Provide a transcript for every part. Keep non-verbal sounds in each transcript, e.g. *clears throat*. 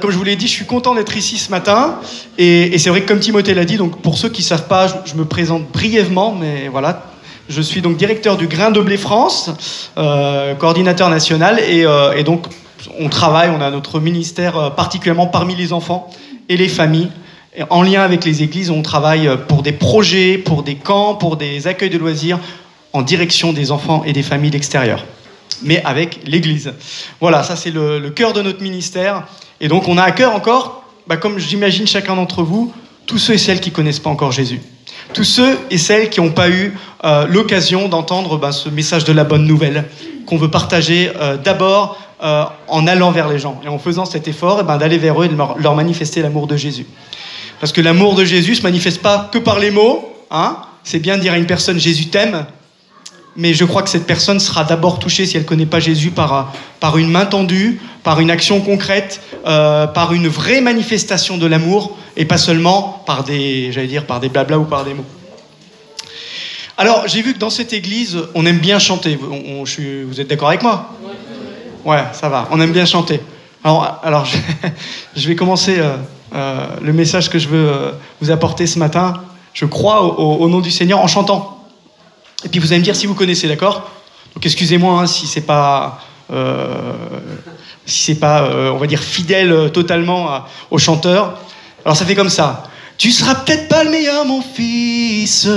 Comme je vous l'ai dit, je suis content d'être ici ce matin. Et, c'est vrai que comme Timothée l'a dit, donc pour ceux qui ne savent pas, je, me présente brièvement, mais voilà. Je suis donc directeur du Grain de Blé France, euh, coordinateur national, et, euh, et, donc on travaille, on a notre ministère euh, particulièrement parmi les enfants et les familles. En lien avec les églises, on travaille pour des projets, pour des camps, pour des accueils de loisirs en direction des enfants et des familles d'extérieur mais avec l'Église. Voilà, ça c'est le, cœur de notre ministère. Et donc on a à cœur encore, bah, comme j'imagine chacun d'entre vous, tous ceux et celles qui ne connaissent pas encore Jésus. Tous ceux et celles qui n'ont pas eu euh, l'occasion d'entendre bah, ce message de la bonne nouvelle qu'on veut partager euh, d'abord euh, en allant vers les gens et en faisant cet effort eh ben, d'aller vers eux et de leur, manifester l'amour de Jésus. Parce que l'amour de Jésus ne se manifeste pas que par les mots. Hein c'est bien de dire à une personne Jésus t'aime, mais je crois que cette personne sera d'abord touchée si elle ne connaît pas Jésus par, par une main tendue, par une action concrète, euh, par une vraie manifestation de l'amour, et pas seulement par des, j'allais dire, par des blabla ou par des mots. Alors, j'ai vu que dans cette église, on aime bien chanter. vous êtes d'accord avec moi? Ouais, ça va. On aime bien chanter. Alors, alors je, *laughs* vais commencer euh, euh, le message que je veux vous apporter ce matin. Je crois au nom du Seigneur en chantant. Et puis vous allez me dire si vous connaissez, d'accord? Donc excusez-moi hein, si c'est pas, euh, si c'est pas, euh, on va dire fidèle euh, totalement au chanteur. Alors ça fait comme ça. Tu seras peut-être pas le meilleur, mon fils,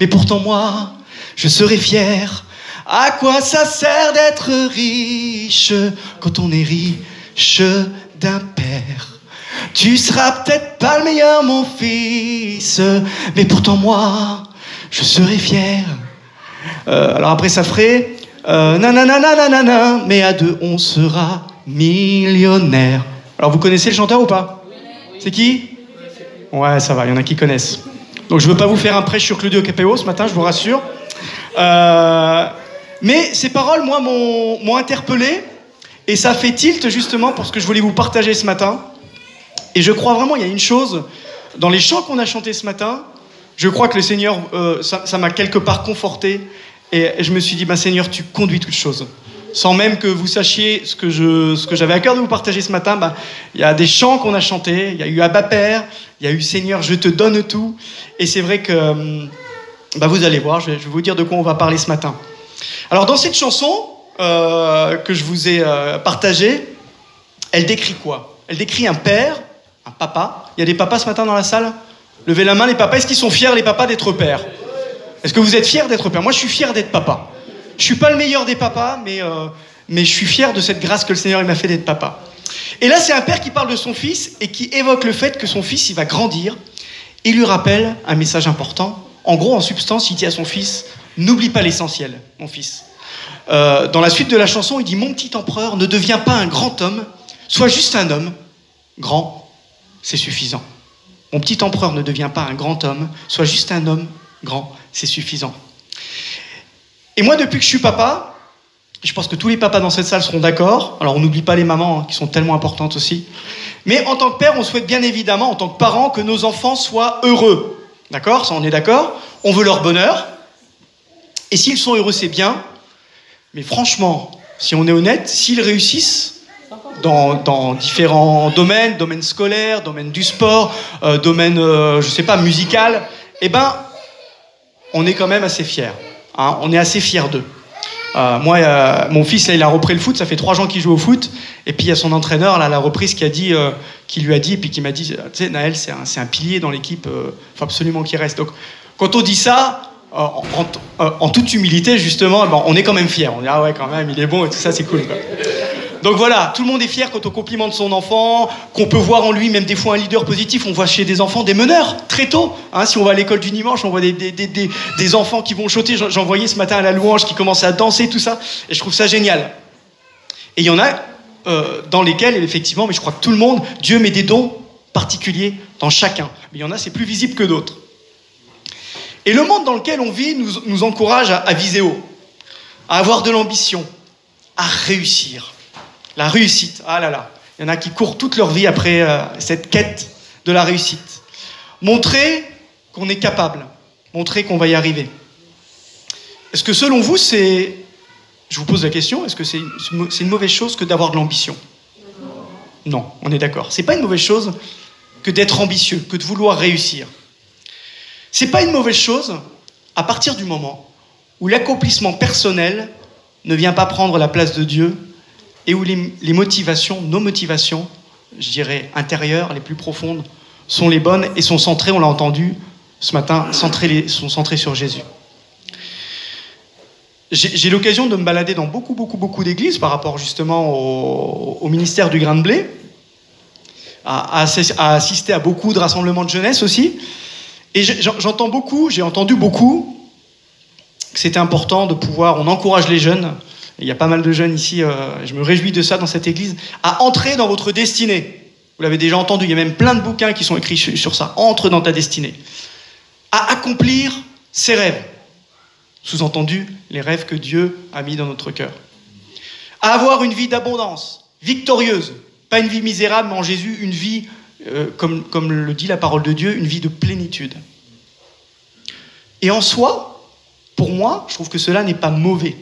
mais pourtant moi, je serai fier. À quoi ça sert d'être riche quand on est riche d'un père? Tu seras peut-être pas le meilleur, mon fils, mais pourtant moi, je serai fier. Euh, alors après, ça ferait euh, nanana, mais à deux, on sera millionnaire. Alors vous connaissez le chanteur ou pas? C'est qui? Ouais, ça va, il y en a qui connaissent. Donc je ne veux pas vous faire un prêche sur Claudio Capéo ce matin, je vous rassure. Euh, mais ces paroles, moi, m'ont interpellé. Et ça fait tilt justement pour ce que je voulais vous partager ce matin. Et je crois vraiment, il y a une chose, dans les chants qu'on a chantés ce matin, je crois que le Seigneur, euh, ça m'a quelque part conforté. Et je me suis dit, bah, Seigneur, tu conduis toutes choses. Sans même que vous sachiez ce que, j'avais à cœur de vous partager ce matin, bah, il y a des chants qu'on a chantés, il y a eu Abba Père, il y a eu Seigneur, je te donne tout. Et c'est vrai que hum, bah, vous allez voir, je vais, vous dire de quoi on va parler ce matin. Alors dans cette chanson euh, que je vous ai euh, partagée, elle décrit quoi? Elle décrit un père, un papa. Il y a des papas ce matin dans la salle? Levez la main les papas. Est-ce qu'ils sont fiers les papas d'être pères? Est-ce que vous êtes fiers d'être père Moi je suis fier d'être papa. Je suis pas le meilleur des papas, mais, euh, mais je suis fier de cette grâce que le Seigneur m'a fait d'être papa. Et là c'est un père qui parle de son fils et qui évoque le fait que son fils il va grandir. Il lui rappelle un message important. En gros, en substance, il dit à son fils N'oublie pas l'essentiel, mon fils. Euh, dans la suite de la chanson, il dit Mon petit empereur, ne deviens pas un grand homme, sois juste un homme. Grand, c'est suffisant. Mon petit empereur ne devient pas un grand homme, soit juste un homme grand, c'est suffisant. Et moi, depuis que je suis papa, je pense que tous les papas dans cette salle seront d'accord. Alors, on n'oublie pas les mamans, hein, qui sont tellement importantes aussi. Mais en tant que père, on souhaite bien évidemment, en tant que parent, que nos enfants soient heureux. D'accord? Ça, on est d'accord? On veut leur bonheur. Et s'ils sont heureux, c'est bien. Mais franchement, si on est honnête, s'ils réussissent, dans, différents domaines, domaine scolaire, domaine du sport, euh, domaine, euh, je sais pas, musical, eh ben, on est quand même assez fiers. Hein, on est assez fiers d'eux. Euh, moi, mon fils, il a repris le foot, ça fait trois ans qu'il joue au foot, et puis il y a son entraîneur, là, la reprise, qui, a dit, qui lui a dit, et puis qui m'a dit, tu sais, Naël, c'est un, un, pilier dans l'équipe, il faut absolument qu'il reste. Donc, quand on dit ça, en, toute humilité, justement, ben, on est quand même fiers. On dit, ah ouais, quand même, il est bon, et tout ça, c'est cool. Donc voilà, tout le monde est fier quand on complimente son enfant, qu'on peut voir en lui même des fois un leader positif. On voit chez des enfants des meneurs très tôt. Hein. si on va à l'école du dimanche, on voit des, enfants qui vont choter. J'en voyais ce matin à la louange qui commençaient à danser, tout ça. Et je trouve ça génial. Et il y en a euh, dans lesquels, effectivement, mais je crois que tout le monde, Dieu met des dons particuliers dans chacun. Mais il y en a, c'est plus visible que d'autres. Et le monde dans lequel on vit nous, encourage à viser haut, à avoir de l'ambition, à réussir. La réussite, ah là là, il y en a qui courent toute leur vie après euh, cette quête de la réussite. Montrer qu'on est capable, montrer qu'on va y arriver. Est-ce que selon vous, c'est... Je vous pose la question, est-ce que c'est une mauvaise chose que d'avoir de l'ambition? Non, on est d'accord. C'est pas une mauvaise chose que d'être ambitieux, que de vouloir réussir. C'est pas une mauvaise chose à partir du moment où l'accomplissement personnel ne vient pas prendre la place de Dieu et où les, motivations, nos motivations, je dirais intérieures, les plus profondes, sont les bonnes et sont centrées, on l'a entendu ce matin, sont centrées sur Jésus. J'ai l'occasion de me balader dans beaucoup, beaucoup, beaucoup d'églises par rapport justement au, ministère du grain de blé, à, à, assister à beaucoup de rassemblements de jeunesse aussi. Et j'entends beaucoup, j'ai entendu beaucoup que c'était important de pouvoir, on encourage les jeunes, il y a pas mal de jeunes ici, euh, je me réjouis de ça dans cette église, à entrer dans votre destinée. Vous l'avez déjà entendu, il y a même plein de bouquins qui sont écrits sur ça. Entre dans ta destinée. À accomplir ses rêves. Sous-entendu, les rêves que Dieu a mis dans notre cœur. À avoir une vie d'abondance, victorieuse. Pas une vie misérable, mais en Jésus, une vie, euh, comme, comme le dit la parole de Dieu, une vie de plénitude. Et en soi, pour moi, je trouve que cela n'est pas mauvais.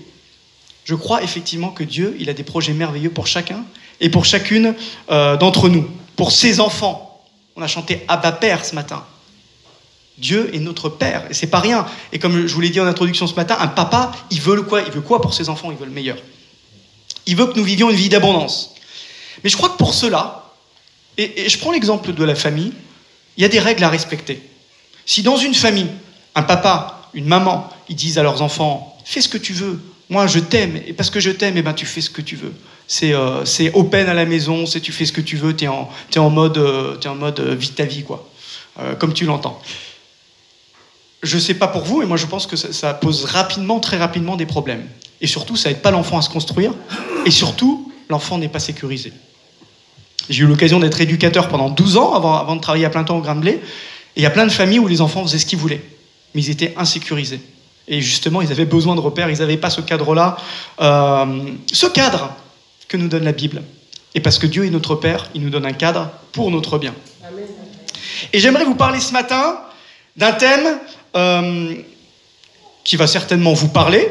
Je crois effectivement que Dieu, il a des projets merveilleux pour chacun et pour chacune euh, d'entre nous, pour ses enfants. On a chanté Abba Père ce matin. Dieu est notre Père, et c'est pas rien. Et comme je vous l'ai dit en introduction ce matin, un papa, il veut quoi Il veut quoi pour ses enfants? Il veut le meilleur. Il veut que nous vivions une vie d'abondance. Mais je crois que pour cela, et je prends l'exemple de la famille, il y a des règles à respecter. Si dans une famille, un papa, une maman, ils disent à leurs enfants, fais ce que tu veux, moi je t'aime, et parce que je t'aime, eh ben, tu fais ce que tu veux. C'est euh, open à la maison, c'est tu fais ce que tu veux, tu es, es, en mode, euh, es en mode euh, vie ta vie, quoi, euh, comme tu l'entends. Je sais pas pour vous, et moi je pense que ça, pose rapidement, très rapidement des problèmes. Et surtout, ça aide pas l'enfant à se construire, et surtout, l'enfant n'est pas sécurisé. J'ai eu l'occasion d'être éducateur pendant 12 ans avant, avant, de travailler à plein temps au Grain de et il y a plein de familles où les enfants faisaient ce qu'ils voulaient, mais ils étaient insécurisés. Et justement, ils avaient besoin de repères, ils n'avaient pas ce cadre-là. Euh, ce cadre que nous donne la Bible. Et parce que Dieu est notre Père, il nous donne un cadre pour notre bien. Et j'aimerais vous parler ce matin d'un thème euh, qui va certainement vous parler,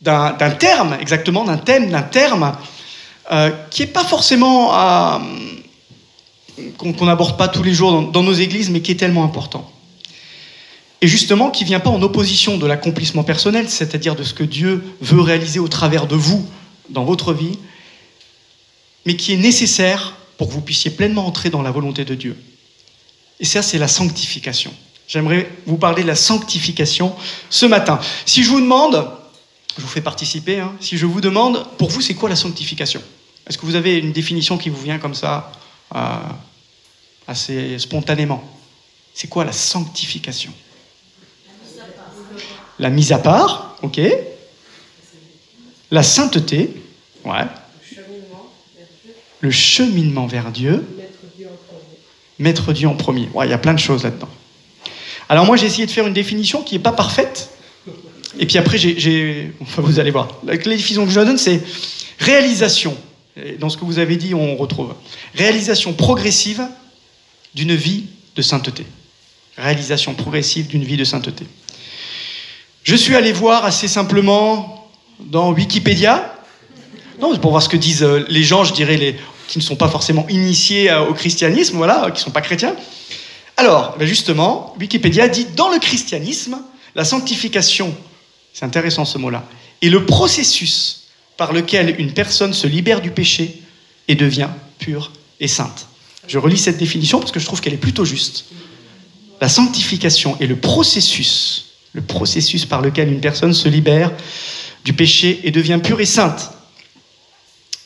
d'un terme, exactement, d'un thème, d'un terme euh, qui n'est pas forcément qu'on n'aborde pas tous les jours dans nos églises, mais qui est tellement important et justement qui ne vient pas en opposition de l'accomplissement personnel, c'est-à-dire de ce que Dieu veut réaliser au travers de vous dans votre vie, mais qui est nécessaire pour que vous puissiez pleinement entrer dans la volonté de Dieu. Et ça, c'est la sanctification. J'aimerais vous parler de la sanctification ce matin. Si je vous demande, je vous fais participer, hein, si je vous demande, pour vous, c'est quoi la sanctification? Est-ce que vous avez une définition qui vous vient comme ça, euh, assez spontanément? C'est quoi la sanctification? La mise à part, ok. La sainteté, ouais. Le cheminement vers Dieu. Mettre Dieu en premier. Ouais, il y a plein de choses là-dedans. Alors moi, j'ai essayé de faire une définition qui n'est pas parfaite. Et puis après, j'ai, vous allez voir. La définition que je donne, c'est réalisation. dans ce que vous avez dit, on retrouve réalisation progressive d'une vie de sainteté. Réalisation progressive d'une vie de sainteté. Je suis allé voir assez simplement dans Wikipédia. Non, pour voir ce que disent euh, les gens, je dirais, les, qui ne sont pas forcément initiés euh, au christianisme, voilà, qui ne sont pas chrétiens. Alors, ben justement, Wikipédia dit dans le christianisme, la sanctification, c'est intéressant ce mot-là, est le processus par lequel une personne se libère du péché et devient pure et sainte. Je relis cette définition parce que je trouve qu'elle est plutôt juste. La sanctification est le processus le processus par lequel une personne se libère du péché et devient pure et sainte.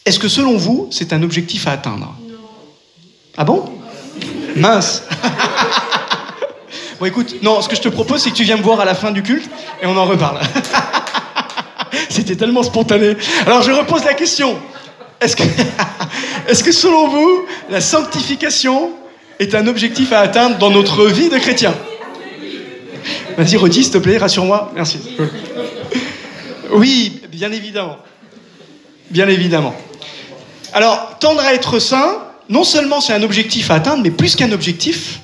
Est-ce que selon vous, c'est un objectif à atteindre? Non. Ah bon? Mince Bon écoute, non, ce que je te propose, c'est que tu viens me voir à la fin du culte et on en reparle. *laughs* C'était tellement spontané. Alors je repose la question. Est-ce que, *laughs* est que selon vous, la sanctification est un objectif à atteindre dans notre vie de chrétien? Vas-y, redis, s'il te plaît, rassure-moi. Merci. Oui, bien évidemment. Bien évidemment. Alors, tendre à être saint, non seulement c'est un objectif à atteindre, mais plus qu'un objectif,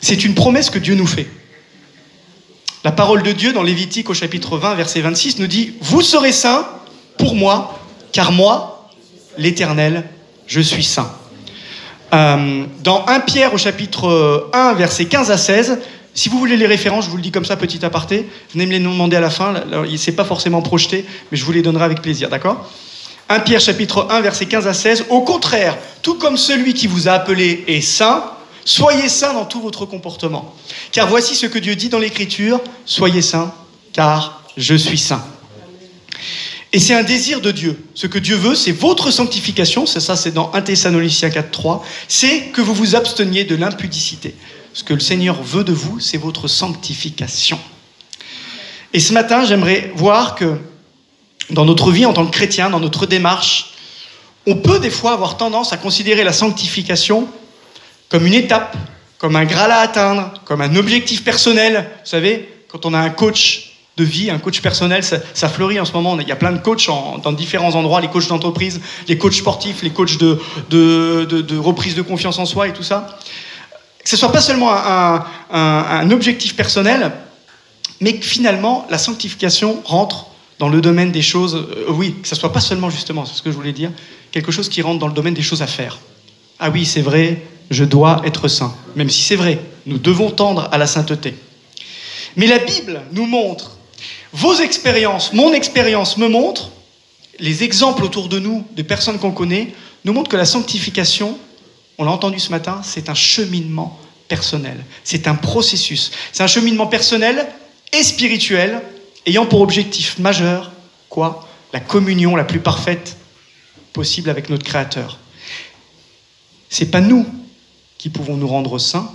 c'est une promesse que Dieu nous fait. La parole de Dieu dans Lévitique au chapitre 20, verset 26 nous dit, Vous serez saints pour moi, car moi, l'Éternel, je suis saint. Euh, dans 1 Pierre au chapitre 1, versets 15 à 16, si vous voulez les références, je vous le dis comme ça, petit aparté, venez me les demander à la fin, il s'est pas forcément projeté, mais je vous les donnerai avec plaisir, d'accord? 1 Pierre chapitre 1, versets 15 à 16, au contraire, tout comme celui qui vous a appelé est saint, soyez saint dans tout votre comportement. Car voici ce que Dieu dit dans l'Écriture, soyez saint, car je suis saint. Et c'est un désir de Dieu. Ce que Dieu veut, c'est votre sanctification, c'est ça, c'est dans 1 Thessaloniciens 4, 3, c'est que vous vous absteniez de l'impudicité. Ce que le Seigneur veut de vous, c'est votre sanctification. Et ce matin, j'aimerais voir que dans notre vie en tant que chrétien, dans notre démarche, on peut des fois avoir tendance à considérer la sanctification comme une étape, comme un graal à atteindre, comme un objectif personnel. Vous savez, quand on a un coach de vie, un coach personnel, ça, fleurit en ce moment. Il y a plein de coachs dans différents endroits, les coachs d'entreprise, les coachs sportifs, les coachs de, de, reprise de confiance en soi et tout ça. Ce soit pas seulement un, objectif personnel, mais que finalement la sanctification rentre dans le domaine des choses, euh, oui, que ce soit pas seulement justement, c'est ce que je voulais dire, quelque chose qui rentre dans le domaine des choses à faire. Ah oui, c'est vrai, je dois être saint. Même si c'est vrai, nous devons tendre à la sainteté. Mais la Bible nous montre vos expériences, mon expérience me montre, les exemples autour de nous, des personnes qu'on connaît, nous montrent que la sanctification, on l'a entendu ce matin, c'est un cheminement personnel. C'est un processus. C'est un cheminement personnel et spirituel ayant pour objectif majeur, quoi? La communion la plus parfaite possible avec notre Créateur. C'est pas nous qui pouvons nous rendre saints,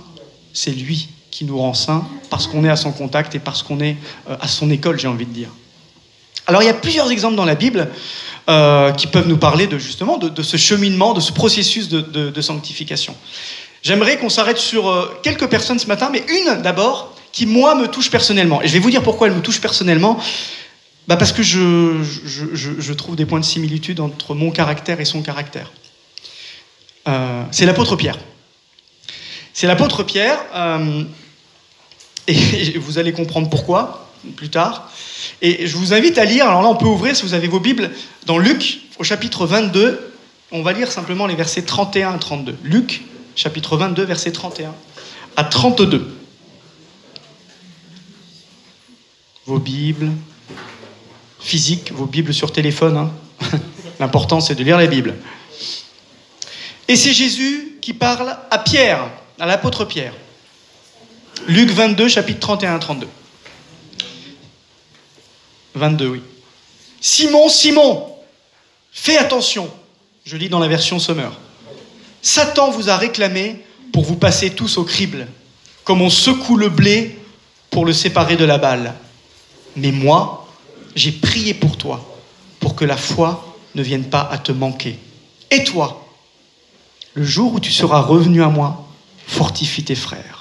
c'est lui qui nous rend saints parce qu'on est à son contact et parce qu'on est euh, à son école, j'ai envie de dire. Alors il y a plusieurs exemples dans la Bible euh, qui peuvent nous parler de justement de, ce cheminement, de ce processus de, sanctification. J'aimerais qu'on s'arrête sur euh, quelques personnes ce matin, mais une d'abord qui moi me touche personnellement. Et je vais vous dire pourquoi elle me touche personnellement. Bah parce que je, je, trouve des points de similitude entre mon caractère et son caractère. c'est l'apôtre Pierre. C'est l'apôtre Pierre. Et *laughs* vous allez comprendre pourquoi plus tard. Et je vous invite à lire, alors là on peut ouvrir si vous avez vos Bibles, dans Luc au chapitre 22. On va lire simplement les versets 31 à 32. Luc, chapitre 22, versets 31 à 32. Vos Bibles physiques, vos Bibles sur téléphone. Hein. *laughs* L'important c'est de lire la Bible. Et c'est Jésus qui parle à Pierre, à l'apôtre Pierre. Luc 22, chapitre 31 32. 22, oui. Simon, Simon, fais attention. Je lis dans la version Sommer. Satan vous a réclamé pour vous passer tous au crible, comme on secoue le blé pour le séparer de la balle. Mais moi, j'ai prié pour toi, pour que la foi ne vienne pas à te manquer. Et toi, le jour où tu seras revenu à moi, fortifie tes frères.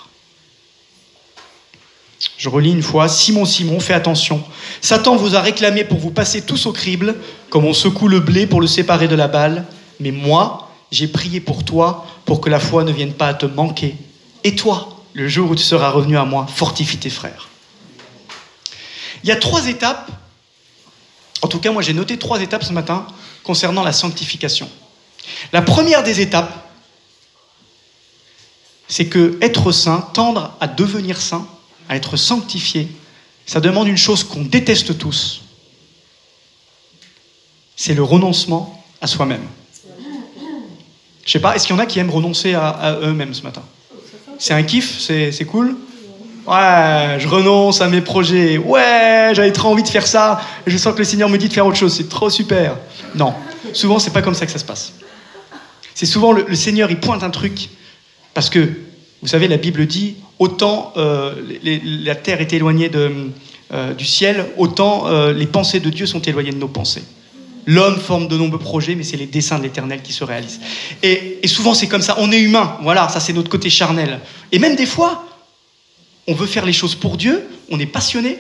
Je relis une fois, Simon, Simon, fais attention. Satan vous a réclamé pour vous passer tous au crible, comme on secoue le blé pour le séparer de la balle. Mais moi, j'ai prié pour toi, pour que la foi ne vienne pas à te manquer. Et toi, le jour où tu seras revenu à moi, fortifie tes frères. Il y a trois étapes, en tout cas moi j'ai noté trois étapes ce matin concernant la sanctification. La première des étapes, c'est que être saint, tendre à devenir saint, à être sanctifié, ça demande une chose qu'on déteste tous. C'est le renoncement à soi-même. Je sais pas, est-ce qu'il y en a qui aiment renoncer à, eux-mêmes ce matin? C'est un kiff C'est cool? Ouais, je renonce à mes projets. Ouais, j'avais trop envie de faire ça. Je sens que le Seigneur me dit de faire autre chose. C'est trop super. Non, souvent c'est pas comme ça que ça se passe. C'est souvent le, le Seigneur, il pointe un truc parce que vous savez, la Bible dit autant euh, la terre est éloignée euh, du ciel, autant euh, les pensées de Dieu sont éloignées de nos pensées. L'homme forme de nombreux projets, mais c'est les desseins de l'Éternel qui se réalisent. Et, souvent, c'est comme ça. On est humain. Voilà, ça, c'est notre côté charnel. Et même des fois, on veut faire les choses pour Dieu, on est passionné,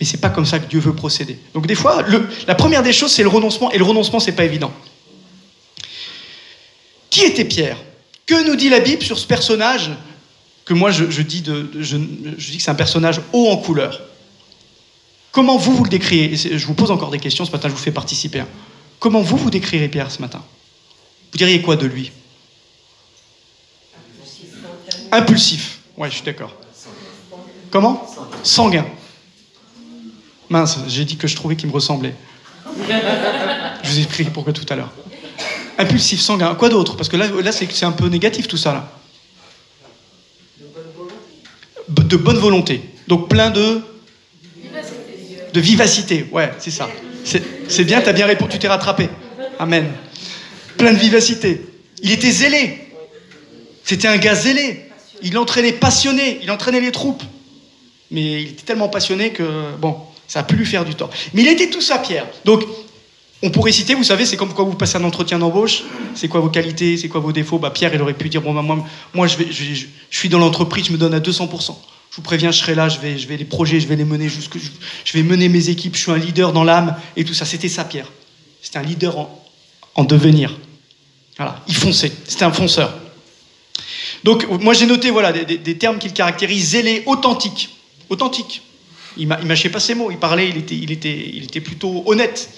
mais c'est pas comme ça que Dieu veut procéder. Donc, des fois, la première des choses, c'est le renoncement, et le renoncement, c'est pas évident. Qui était Pierre? Que nous dit la Bible sur ce personnage que moi je, dis, que c'est un personnage haut en couleur? Comment vous, vous le décrivez Je vous pose encore des questions ce matin, je vous fais participer. Comment vous, vous décrirez Pierre ce matin? Vous diriez quoi de lui? Impulsif. Ouais, je suis d'accord. Comment? Sanguin. Mince, j'ai dit que je trouvais qu'il me ressemblait. *laughs* Je vous ai expliqué pourquoi tout à l'heure. Impulsif, sanguin. Quoi d'autre? Parce que là, là c'est un peu négatif tout ça. Là. De bonne volonté. Donc plein de. De vivacité. Ouais, c'est ça. C'est bien, t'as bien répondu, tu t'es rattrapé. Amen. Plein de vivacité. Il était zélé. C'était un gars zélé. Il entraînait passionné. Il entraînait les troupes. Mais il était tellement passionné que, bon, ça a pu lui faire du tort. Mais il était tout ça, Pierre. Donc, on pourrait citer, vous savez, c'est comme quand vous passez un entretien d'embauche, c'est quoi vos qualités, c'est quoi vos défauts bah, Pierre, il aurait pu dire, bon, bah, moi, moi je, suis dans l'entreprise, je me donne à 200%. Je vous préviens, je serai là, je vais, les projets, je vais les mener je, je vais mener mes équipes, je suis un leader dans l'âme et tout ça. C'était ça, Pierre. C'était un leader en, en devenir. Voilà, il fonçait. C'était un fonceur. Donc, moi, j'ai noté voilà, des, des, des termes qu'il caractérisent zélé, authentique. Authentique. Il mâchait pas ses mots, il parlait, il était, il était, il était plutôt honnête.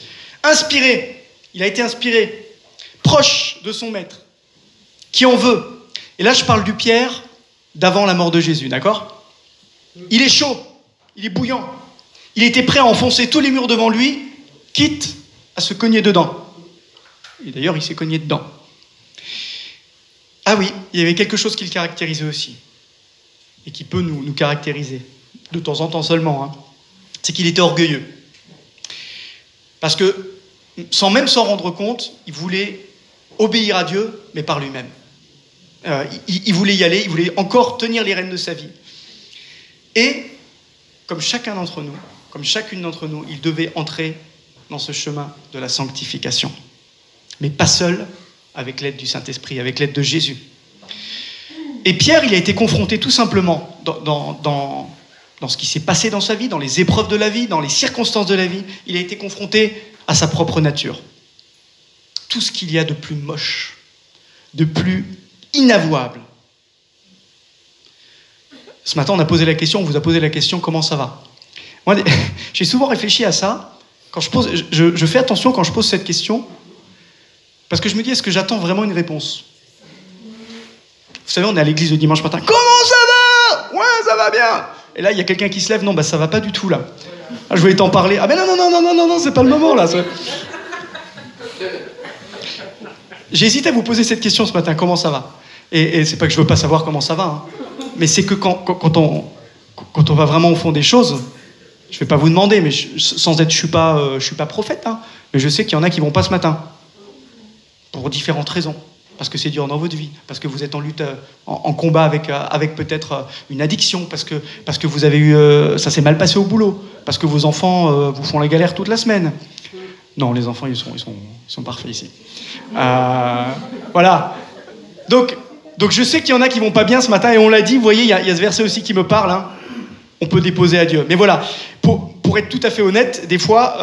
Inspiré, il a été inspiré. Proche de son maître, qui en veut. Et là, je parle du Pierre d'avant la mort de Jésus, d'accord? Il est chaud, il est bouillant. Il était prêt à enfoncer tous les murs devant lui, quitte à se cogner dedans. Et d'ailleurs, il s'est cogné dedans. Ah oui, il y avait quelque chose qui le caractérisait aussi, et qui peut nous, caractériser de temps en temps seulement, hein, c'est qu'il était orgueilleux. Parce que, sans même s'en rendre compte, il voulait obéir à Dieu, mais par lui-même. Euh, il, voulait y aller, il voulait encore tenir les rênes de sa vie. Et, comme chacun d'entre nous, comme chacune d'entre nous, il devait entrer dans ce chemin de la sanctification. Mais pas seul, avec l'aide du Saint-Esprit, avec l'aide de Jésus. Et Pierre, il a été confronté tout simplement dans dans ce qui s'est passé dans sa vie, dans les épreuves de la vie, dans les circonstances de la vie, il a été confronté à sa propre nature. Tout ce qu'il y a de plus moche, de plus inavouable. Ce matin, on a posé la question, on vous a posé la question, comment ça va? Moi, *laughs* j'ai souvent réfléchi à ça. Quand je, pose, je, je fais attention quand je pose cette question, parce que je me dis, est-ce que j'attends vraiment une réponse? Vous savez, on est à l'église le dimanche matin. Comment ça va? Ouais, ça va bien. Et là, il y a quelqu'un qui se lève, non, bah ça va pas du tout là. Ah, je voulais t'en parler. Ah, mais non, non, non, non, non, non, non, c'est pas le moment là. J'ai hésité à vous poser cette question ce matin, comment ça va? Et, et c'est pas que je veux pas savoir comment ça va, hein. mais c'est que quand, on, va vraiment au fond des choses, je vais pas vous demander, mais sans être, je suis pas, euh, je suis pas prophète, hein, mais je sais qu'il y en a qui vont pas ce matin, pour différentes raisons parce que c'est dur dans votre vie, parce que vous êtes en lutte, euh, en, combat avec, euh, avec peut-être euh, une addiction, parce que, parce que vous avez eu, ça s'est mal passé au boulot, parce que vos enfants vous font la galère toute la semaine. Non, les enfants, ils sont, ils sont, ils sont parfaits ici. Voilà. Donc, donc je sais qu'il y en a qui vont pas bien ce matin, et on l'a dit, vous voyez, il y, a ce verset aussi qui me parle. Hein. On peut déposer à Dieu. Mais voilà, pour, pour être tout à fait honnête, des fois,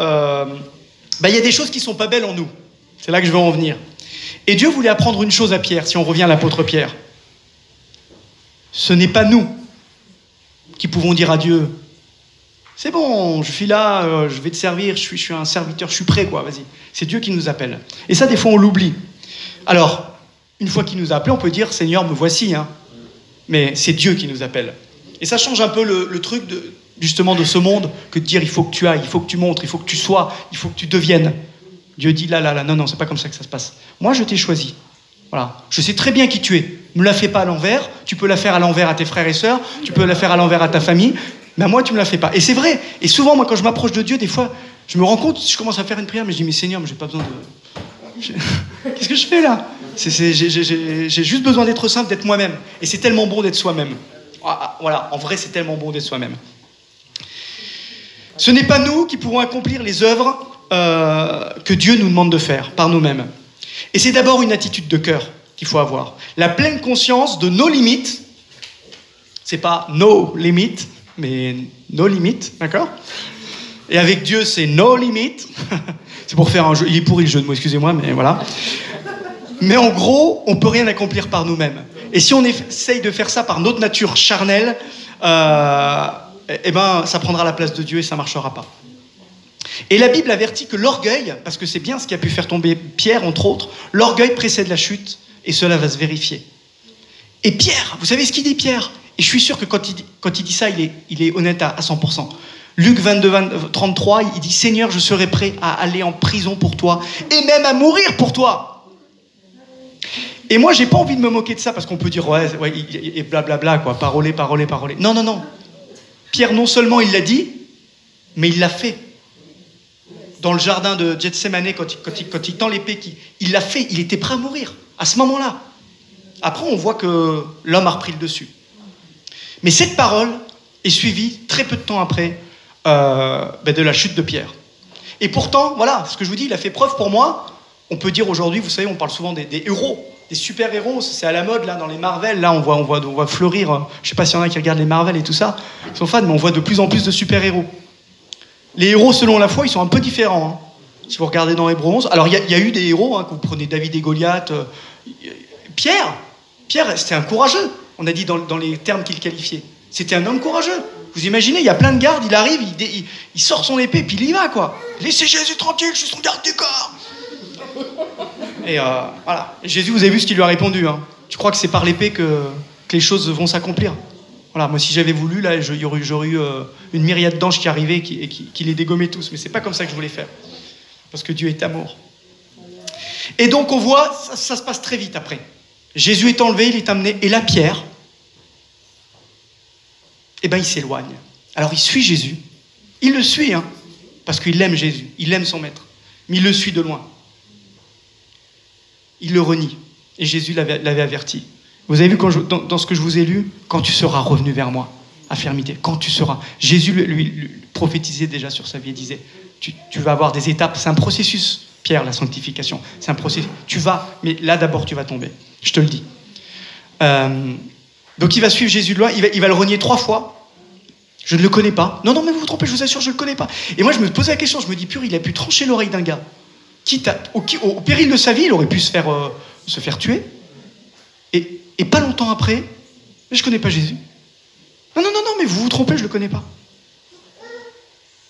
bah, il y a des choses qui sont pas belles en nous. C'est là que je veux en venir. Et Dieu voulait apprendre une chose à Pierre, si on revient à l'apôtre Pierre. Ce n'est pas nous qui pouvons dire à Dieu, c'est bon, je suis là, euh, je vais te servir, je suis, un serviteur, je suis prêt, quoi, vas-y. C'est Dieu qui nous appelle. Et ça, des fois, on l'oublie. Alors, une fois qu'il nous a appelés, on peut dire, Seigneur, me voici. Hein. Mais c'est Dieu qui nous appelle. Et ça change un peu le, truc, justement, de ce monde, que de dire, il faut que tu ailles, il faut que tu montres, il faut que tu sois, il faut que tu deviennes. Dieu dit là, là, là, non, non, c'est pas comme ça que ça se passe. Moi, je t'ai choisi. Voilà. Je sais très bien qui tu es. Me la fais pas à l'envers. Tu peux la faire à l'envers à tes frères et sœurs. Tu peux la faire à l'envers à ta famille. Mais à moi, tu me la fais pas. Et c'est vrai. Et souvent, moi, quand je m'approche de Dieu, des fois, je me rends compte, je commence à faire une prière, mais je dis, mais Seigneur, mais j'ai pas besoin de. *laughs* Qu'est-ce que je fais là? J'ai juste besoin d'être simple, d'être moi-même. Et c'est tellement bon d'être soi-même. Voilà. En vrai, c'est tellement bon d'être soi-même. Ce n'est pas nous qui pourrons accomplir les œuvres euh, que Dieu nous demande de faire par nous-mêmes. Et c'est d'abord une attitude de cœur qu'il faut avoir. La pleine conscience de nos limites. C'est pas nos limites, mais nos limites, d'accord? Et avec Dieu, c'est nos limites. *laughs* c'est pour faire un jeu. Il est pourri le jeu de mots, excusez-moi, mais voilà. Mais en gros, on peut rien accomplir par nous-mêmes. Et si on essaye de faire ça par notre nature charnelle, euh, eh ben, ça prendra la place de Dieu et ça marchera pas. Et la Bible avertit que l'orgueil, parce que c'est bien ce qui a pu faire tomber Pierre, entre autres, l'orgueil précède la chute, et cela va se vérifier. Et Pierre, vous savez ce qu'il dit Pierre? Et je suis sûr que quand il, quand il dit ça, il est, il est honnête à, 100%. Luc 22, 33, il dit Seigneur, je serai prêt à aller en prison pour toi, et même à mourir pour toi. Et moi, j'ai pas envie de me moquer de ça parce qu'on peut dire, ouais, ouais, et blablabla, quoi, parolé, parolé, parolé. Non, non, non. Pierre, non seulement il l'a dit, mais il l'a fait. Dans le jardin de Gethsemane, quand il, quand il, tend l'épée, il l'a fait, il était prêt à mourir, à ce moment-là. Après, on voit que l'homme a repris le dessus. Mais cette parole est suivie très peu de temps après euh, ben, de la chute de Pierre. Et pourtant, voilà, ce que je vous dis, il a fait preuve pour moi. On peut dire aujourd'hui, vous savez, on parle souvent des héros des super-héros, c'est à la mode là dans les Marvel, là on voit, on voit, on voit fleurir, euh, je sais pas s'il y en a qui regardent les Marvel et tout ça, ils sont fans, mais on voit de plus en plus de super-héros. Les héros selon la foi, ils sont un peu différents. Hein. Si vous regardez dans les 11, alors il y, a eu des héros, hein, vous prenez David et Goliath, euh, Pierre, Pierre c'était un courageux, on a dit dans, les termes qu'il qualifiait. C'était un homme courageux. Vous imaginez, il y a plein de gardes, il arrive, il, il sort son épée, puis il y va quoi. Laissez Jésus tranquille, je suis son garde du corps. Et euh, voilà. Jésus, vous avez vu ce qu'il lui a répondu. Hein. Tu crois que c'est par l'épée que, les choses vont s'accomplir? Moi si j'avais voulu, là, j'aurais eu euh, une myriade d'anges qui arrivaient et qui, les dégommaient tous. Mais c'est pas comme ça que je voulais faire. Parce que Dieu est amour. Et donc on voit, ça, se passe très vite après. Jésus est enlevé, il est amené, et la pierre, eh ben il s'éloigne. Alors il suit Jésus. Il le suit, hein, parce qu'il aime Jésus, il aime son maître. Mais il le suit de loin il le renie. Et Jésus l'avait averti. Vous avez vu quand dans, ce que je vous ai lu, quand tu seras revenu vers moi, affermité, quand tu seras. Jésus lui, prophétisait déjà sur sa vie et disait, tu, vas avoir des étapes, c'est un processus, Pierre, la sanctification, c'est un processus. Tu vas, mais là d'abord tu vas tomber, je te le dis. Euh, donc il va suivre Jésus de loin, il va, il va le renier trois fois. Je ne le connais pas. Non, non, mais vous vous trompez, je vous assure, je ne le connais pas. Et moi, je me posais la question, je me dis, pur, il a pu trancher l'oreille d'un gars au, péril de sa vie, il aurait pu se faire, euh, se faire tuer. Et, pas longtemps après, je ne connais pas Jésus. Non, non, non, non, mais vous vous trompez, je ne le connais pas.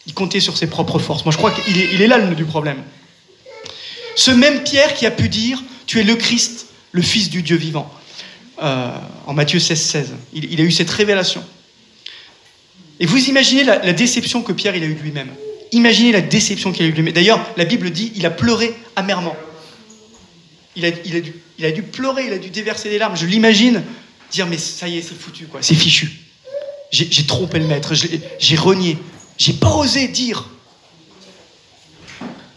Il comptait sur ses propres forces. Moi, je crois qu'il est, il du problème. Ce même Pierre qui a pu dire Tu es le Christ, le Fils du Dieu vivant. Euh, en Matthieu 16, 16. Il, a eu cette révélation. Et vous imaginez la, déception que Pierre il a eu lui-même. Imaginez la déception qu'il a eue. D'ailleurs, la Bible dit il a pleuré amèrement. Il a, il, a dû, il a dû pleurer, il a dû déverser des larmes. Je l'imagine dire mais ça y est, c'est foutu, quoi, c'est fichu. J'ai trompé le maître, j'ai renié, j'ai pas osé dire.